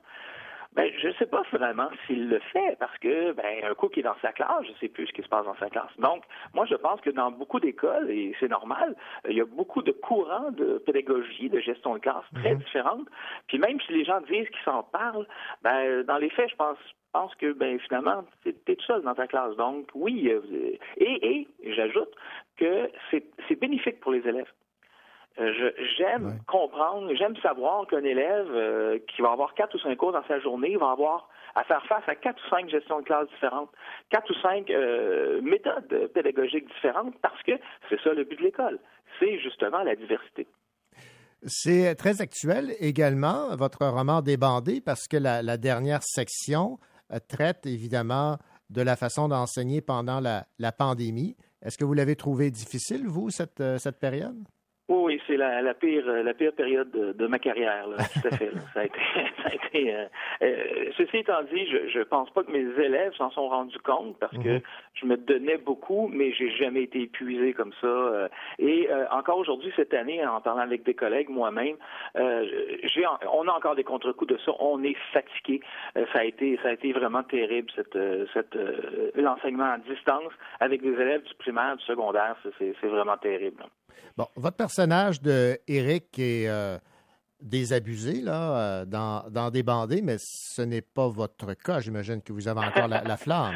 Ben, je ne sais pas vraiment s'il le fait parce que ben un coup qui est dans sa classe, je ne sais plus ce qui se passe dans sa classe. Donc, moi, je pense que dans beaucoup d'écoles, et c'est normal, il y a beaucoup de courants de pédagogie, de gestion de classe très Mhm. différentes. Puis même si les gens disent qu'ils s'en parlent, ben dans les faits, je pense pense que ben finalement, tu es tout seul dans ta classe. Donc, oui, euh, et, et j'ajoute que c'est bénéfique pour les élèves. Euh, J'aime comprendre, j'aime savoir qu'un élève euh, qui va avoir quatre ou cinq cours dans sa journée va avoir à faire face à quatre ou cinq gestions de classe différentes, quatre ou cinq euh, méthodes pédagogiques différentes, parce que c'est ça le but de l'école, c'est justement la diversité. C'est très actuel également, votre roman Débandé, parce que la, la dernière section traite évidemment de la façon d'enseigner pendant la, la pandémie. Est-ce que vous l'avez trouvé difficile, vous, cette, cette période? Oui, oui, c'est la, la pire euh, la pire période de, de ma carrière, là, tout à fait. là. Ça a été, ça a été euh, euh, ceci étant dit, je, je pense pas que mes élèves s'en sont rendus compte parce que Mhm. je me donnais beaucoup, mais j'ai jamais été épuisé comme ça. euh, et euh, encore aujourd'hui, cette année, en parlant avec des collègues, moi-même, euh, j'ai, on a encore des contre-coups de ça. On est fatigué. Euh, ça a été, ça a été vraiment terrible cette, cette euh, l'enseignement à distance avec des élèves du primaire, du secondaire. C'est, vraiment terrible. là. Bon, votre personnage de Eric est euh, désabusé là, euh, dans, dans des bandés, mais ce n'est pas votre cas. J'imagine que vous avez encore la, la flamme.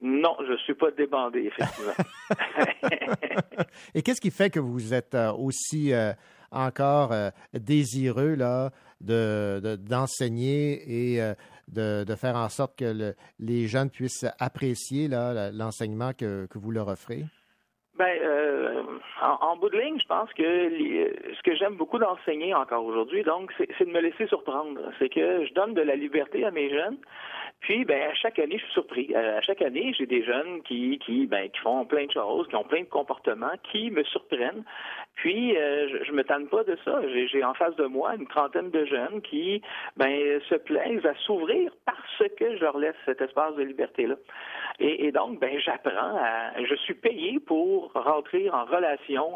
Non, je suis pas débandé, effectivement. Et qu'est-ce qui fait que vous êtes euh, aussi euh, encore euh, désireux là, de, de- d'enseigner et euh, de, de faire en sorte que le- les jeunes puissent apprécier là, l'enseignement que, que vous leur offrez? Euh, en, bout de ligne, je pense que ce que j'aime beaucoup d'enseigner encore aujourd'hui, donc, c'est de me laisser surprendre. C'est que je donne de la liberté à mes jeunes. Puis, ben, à chaque année, je suis surpris. À chaque année, j'ai des jeunes qui, qui, ben, qui font plein de choses, qui ont plein de comportements, qui me surprennent. Puis, euh, je, je me tanne pas de ça. J'ai en face de moi une trentaine de jeunes qui, ben, se plaisent à s'ouvrir parce que je leur laisse cet espace de liberté-là. Et, et donc, ben, j'apprends je suis payé pour rentrer en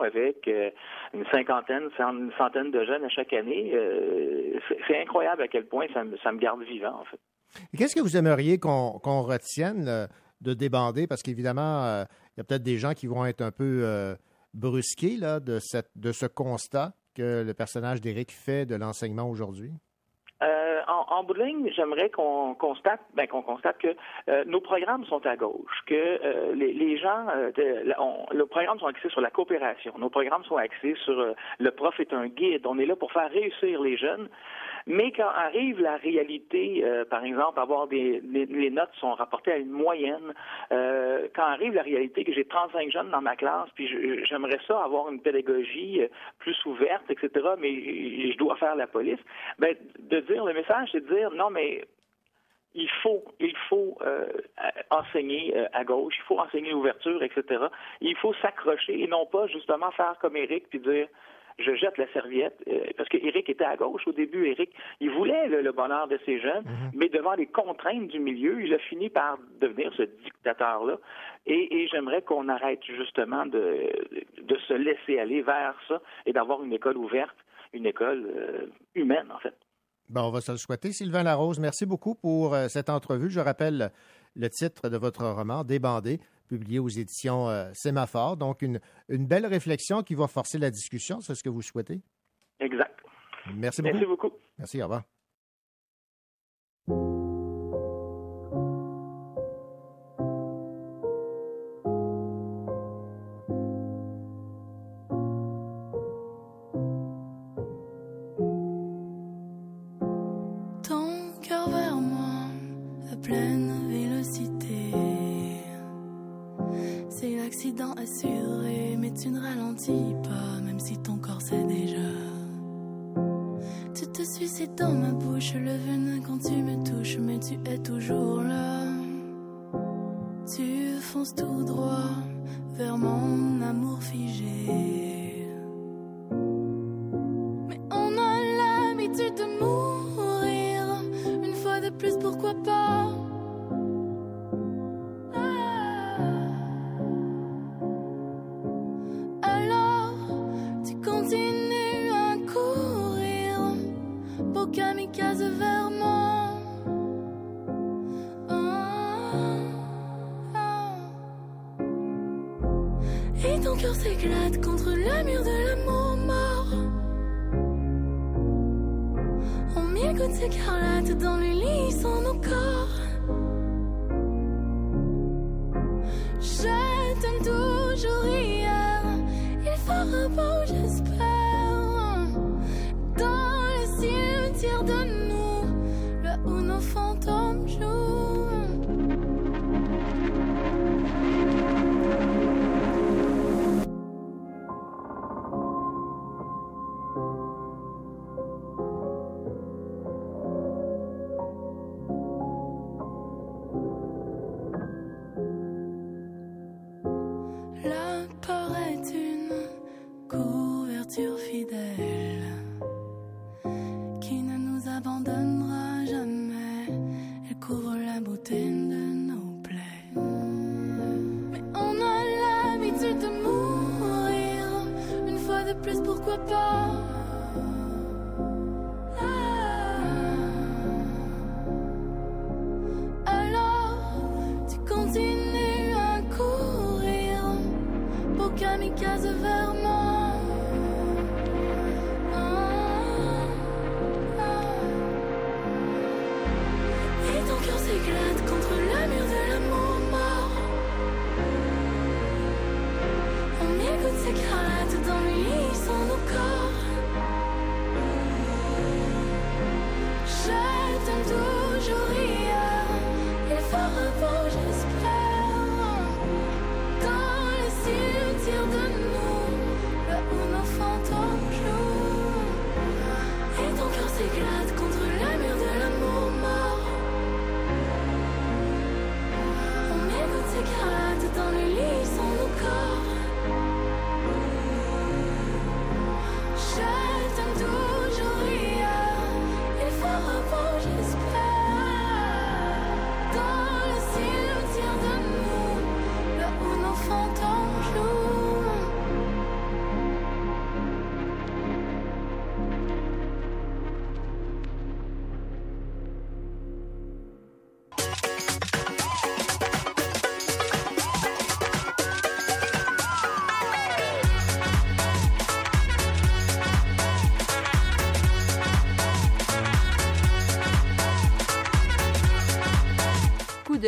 avec euh, une cinquantaine, une centaine de jeunes à chaque année. Euh, c'est incroyable à quel point ça me, garde vivant, en fait. Qu'est-ce que vous aimeriez qu'on retienne de débander? Parce qu'évidemment, euh, il y a peut-être des gens qui vont être un peu brusqués là, de, cette, de ce constat que le personnage d'Éric fait de l'enseignement aujourd'hui. Euh, en, en bout de ligne, j'aimerais qu'on constate, ben, qu'on constate que euh, nos programmes sont à gauche, que euh, les, les gens, euh, de- on- nos programmes sont axés sur la coopération, nos programmes sont axés sur euh, le prof est un guide, on est là pour faire réussir les jeunes. Mais quand arrive la réalité, euh, par exemple, avoir des les, notes sont rapportées à une moyenne. euh, quand arrive la réalité que j'ai 35 jeunes dans ma classe, puis j'aimerais ça avoir une pédagogie euh, plus ouverte, etc. Mais je dois faire la police. Ben, de dire le message, c'est de dire non, mais il faut, il faut enseigner à gauche, il faut enseigner l'ouverture, etc. Il faut s'accrocher et non pas justement faire comme Eric puis dire je jette la serviette euh, parce que Eric était à gauche au début. Eric, il voulait le, le bonheur de ses jeunes, mais devant les contraintes du milieu, il a fini par devenir ce dictateur-là. Et, et j'aimerais qu'on arrête justement de, de se laisser aller vers ça et d'avoir une école ouverte, une école euh, humaine en fait. Bon, on va se le souhaiter. Sylvain Larose, merci beaucoup pour euh, cette entrevue. Je rappelle le titre de votre roman, Débandé, publié aux éditions euh, Sémaphore. Donc, une, une belle réflexion qui va forcer la discussion. C'est ce que vous souhaitez? Exact. Merci beaucoup. Merci beaucoup. Merci, au revoir.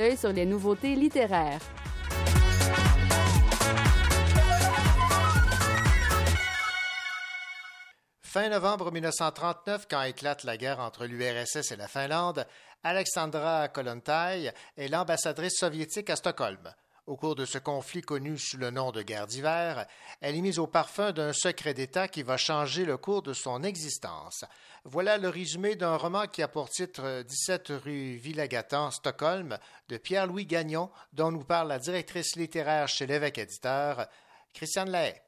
D'œil sur les nouveautés littéraires. Fin novembre 1939, quand éclate la guerre entre l'URSS et la Finlande, Alexandra Kollontai est l'ambassadrice soviétique à Stockholm. Au cours de ce conflit connu sous le nom de guerre d'hiver, elle est mise au parfum d'un secret d'État qui va changer le cours de son existence. Voilà le résumé d'un roman qui a pour titre 17 rue Villagatan, Stockholm, de Pierre-Louis Gagnon, dont nous parle la directrice littéraire chez l'évêque éditeur, Christiane Lahaye.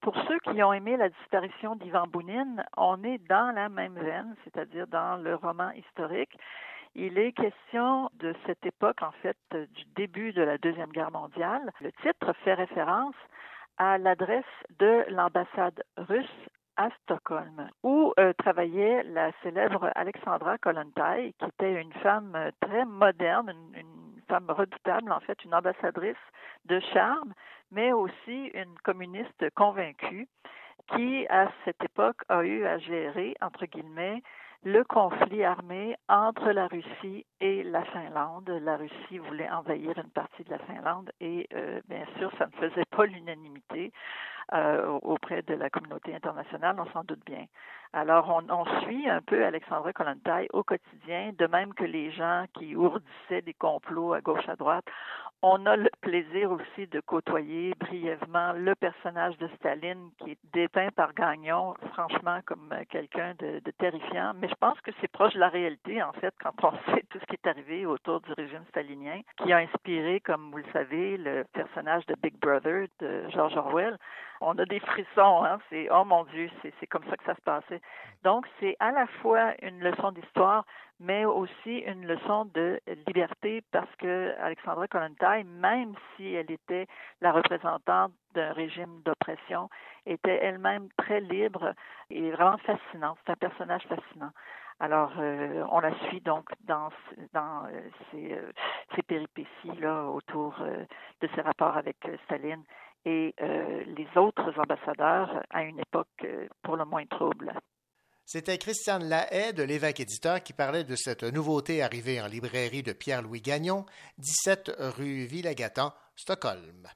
Pour ceux qui ont aimé la disparition d'Ivan Bounine, on est dans la même veine, c'est-à-dire dans le roman historique. Il est question de cette époque, en fait, du début de la Deuxième Guerre mondiale. Le titre fait référence à l'adresse de l'ambassade russe à Stockholm, où euh, travaillait la célèbre Alexandra Kollontai, qui était une femme euh, très moderne, une, femme redoutable, en fait, une ambassadrice de charme, mais aussi une communiste convaincue, qui, à cette époque, a eu à gérer, entre guillemets, le conflit armé entre la Russie et la Finlande. La Russie voulait envahir une partie de la Finlande et euh, bien sûr, ça ne faisait pas l'unanimité euh, auprès de la communauté internationale, on s'en doute bien. Alors, on, suit un peu Alexandra Kollontai au quotidien, de même que les gens qui ourdissaient des complots à gauche à droite. On a le plaisir aussi de côtoyer brièvement le personnage de Staline qui est dépeint par Gagnon, franchement, comme quelqu'un de, de terrifiant. Mais je pense que c'est proche de la réalité, en fait, quand on sait tout ce qui est arrivé autour du régime stalinien, qui a inspiré, comme vous le savez, le personnage de Big Brother de George Orwell. On a des frissons, hein? c'est oh mon Dieu, c'est comme ça que ça se passait. Donc, c'est à la fois une leçon d'histoire, mais aussi une leçon de liberté parce que Alexandra Kollontai, même si elle était la représentante d'un régime d'oppression, était elle-même très libre et vraiment fascinante. C'est un personnage fascinant. Alors, euh, on la suit donc dans, dans euh, ces, euh, ces péripéties là autour de ses rapports avec Staline et les autres ambassadeurs à une époque pour le moins trouble. C'était Christiane Lahaye de l'évêque éditeur qui parlait de cette nouveauté arrivée en librairie de Pierre-Louis Gagnon, 17 rue Villagatan, Stockholm.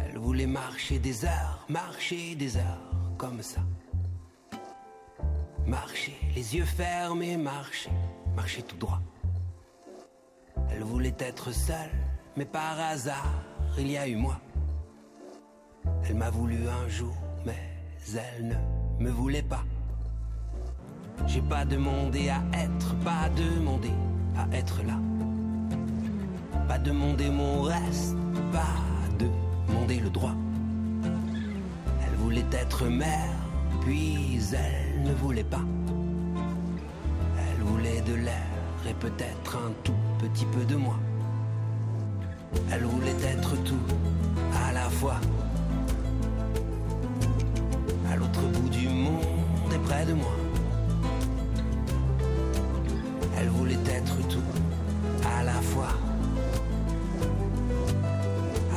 Elle voulait marcher des heures, marcher des heures, comme ça. Marcher, les yeux fermés, marcher, marcher tout droit. Elle voulait être seule, mais par hasard, il y a eu moi. Elle m'a voulu un jour, mais elle ne me voulait pas. J'ai pas demandé à être, pas demandé à être là. Pas demandé mon reste, pas demander le droit. Elle voulait être mère, puis elle ne voulait pas. Elle voulait de l'air peut-être un tout petit peu de moi. Elle voulait être tout à la fois à l'autre bout du monde et près de moi. Elle voulait être tout à la fois.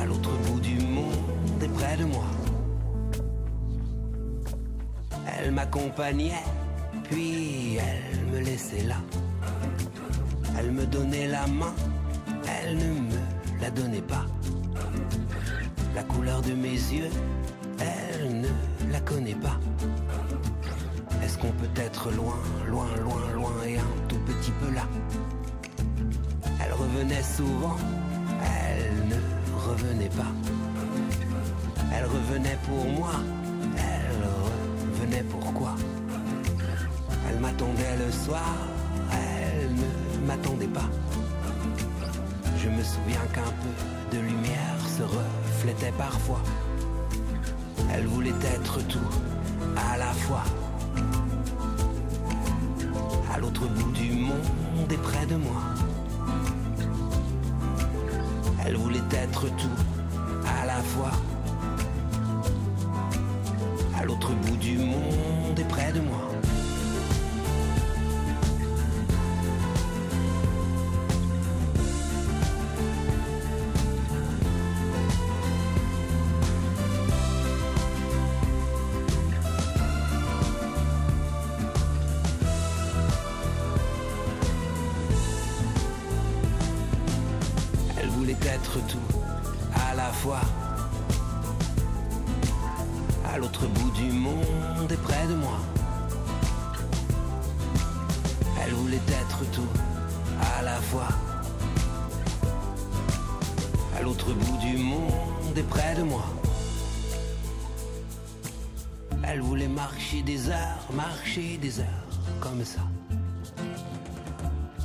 À l'autre bout du monde et près de moi. Elle m'accompagnait, puis elle me laissait là. Me donnait la main, elle ne me la donnait pas. La couleur de mes yeux, elle ne la connaît pas. Est-ce qu'on peut être loin, loin, loin, loin et un tout petit peu là? Elle revenait souvent, elle ne revenait pas. Elle revenait pour moi, elle revenait pourquoi Elle m'attendait le soir, ne m'attendait pas. Je me souviens qu'un peu de lumière se reflétait parfois. Elle voulait être tout à la fois. À l'autre bout du monde et près de moi. Elle voulait être tout à la fois. Ça.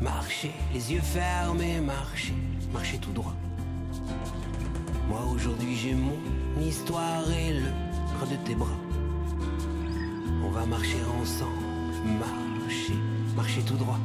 Marcher, les yeux fermés, marcher, marcher tout droit. Moi aujourd'hui j'ai mon histoire et le creux de tes bras. On va marcher ensemble, marcher, marcher tout droit.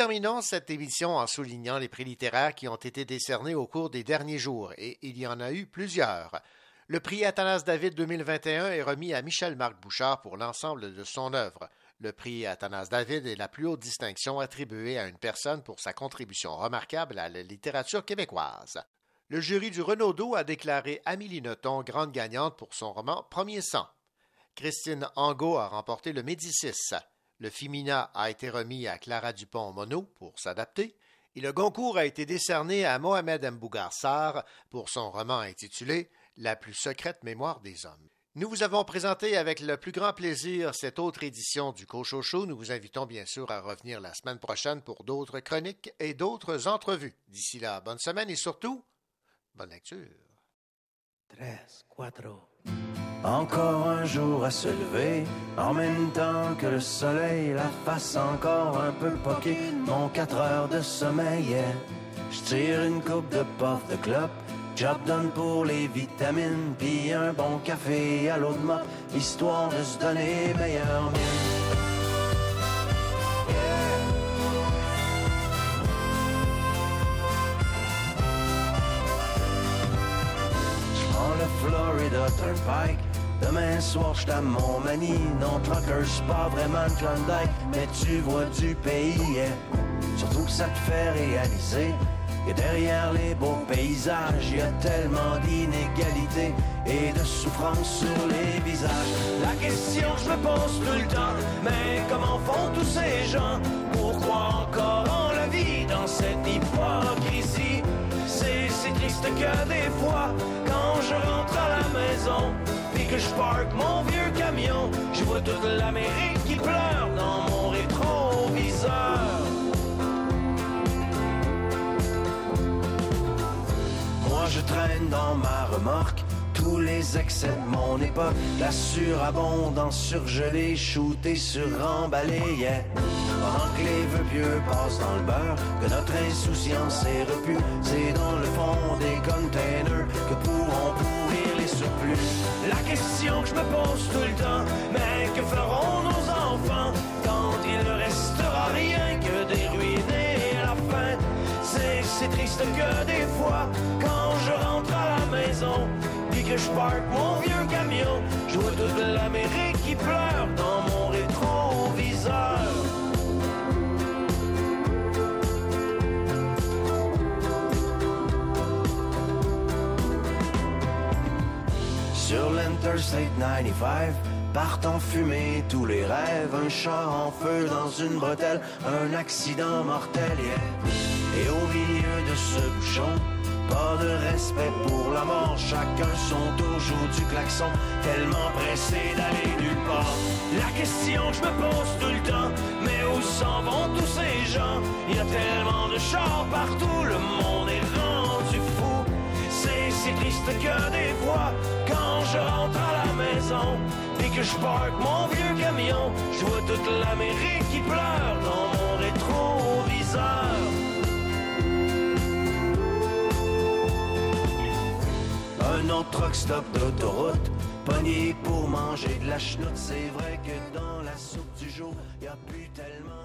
Terminons cette émission en soulignant les prix littéraires qui ont été décernés au cours des derniers jours, et il y en a eu plusieurs. Le prix Athanas David 2021 est remis à Michel-Marc Bouchard pour l'ensemble de son œuvre. Le prix Athanas David est la plus haute distinction attribuée à une personne pour sa contribution remarquable à la littérature québécoise. Le jury du Renaudot a déclaré Amélie Nothomb grande gagnante pour son roman Premier sang. Christine Angot a remporté le Médicis. Le Femina a été remis à Clara Dupont-Mono pour s'adapter. Et le Goncourt a été décerné à Mohamed Mbougar Sarr pour son roman intitulé La plus secrète mémoire des hommes. Nous vous avons présenté avec le plus grand plaisir cette autre édition du Cochocho. Nous vous invitons bien sûr à revenir la semaine prochaine pour d'autres chroniques et d'autres entrevues. D'ici là, bonne semaine et surtout, bonne lecture. Tres. Encore un jour à se lever, en même temps que le soleil, la face encore un peu poquée, mon 4 heures de sommeil. yeah. Je tire une coupe de porte de clope, job done pour les vitamines, puis un bon café à l'eau de mop, histoire de se donner meilleure mine. Demain soir, j'suis à Montmagny. Non, trucker, c'est pas vraiment le Klondike, mais tu vois du pays. yeah. Surtout que ça te fait réaliser que derrière les beaux paysages, y a tellement d'inégalités et de souffrance sur les visages. La question que je me pose tout le temps, mais comment font tous ces gens? Pourquoi encore on la vie dans cette hypocrisie? C'est si triste que des fois, quand je rentre à la maison, que je parque mon vieux camion, je vois toute l'Amérique qui pleure dans mon rétroviseur. Moi je traîne dans ma remorque tous les excès de mon époque, la surabondance surgelée, shootée, suremballée, yeah. Pendant que les vœux pieux passent dans le beurre, que notre insouciance est repue, c'est dans le fond des containers que pourront. La question que je me pose tout le temps, mais que feront nos enfants quand il ne restera rien que des ruines et la faim? C'est c'est triste que des fois, quand je rentre à la maison, puis que je parque mon vieux camion, je vois toute l'Amérique qui pleure dans mon Sur l'Interstate 95, partent en fumée tous les rêves, un chat en feu dans une bretelle, un accident mortel, yeah. Et au milieu de ce bouchon, pas de respect pour la mort, chacun son tour joue du klaxon, tellement pressé d'aller nulle part. La question que je me pose tout le temps, mais où s'en vont tous ces gens? Il y a tellement de chars partout, le monde est. C'est triste que des fois, quand je rentre à la maison, puis que je parque mon vieux camion, je vois toute l'Amérique qui pleure dans mon rétroviseur. Un autre truck stop d'autoroute, pogné pour manger de la chenoute. C'est vrai que dans la soupe du jour, y a plus tellement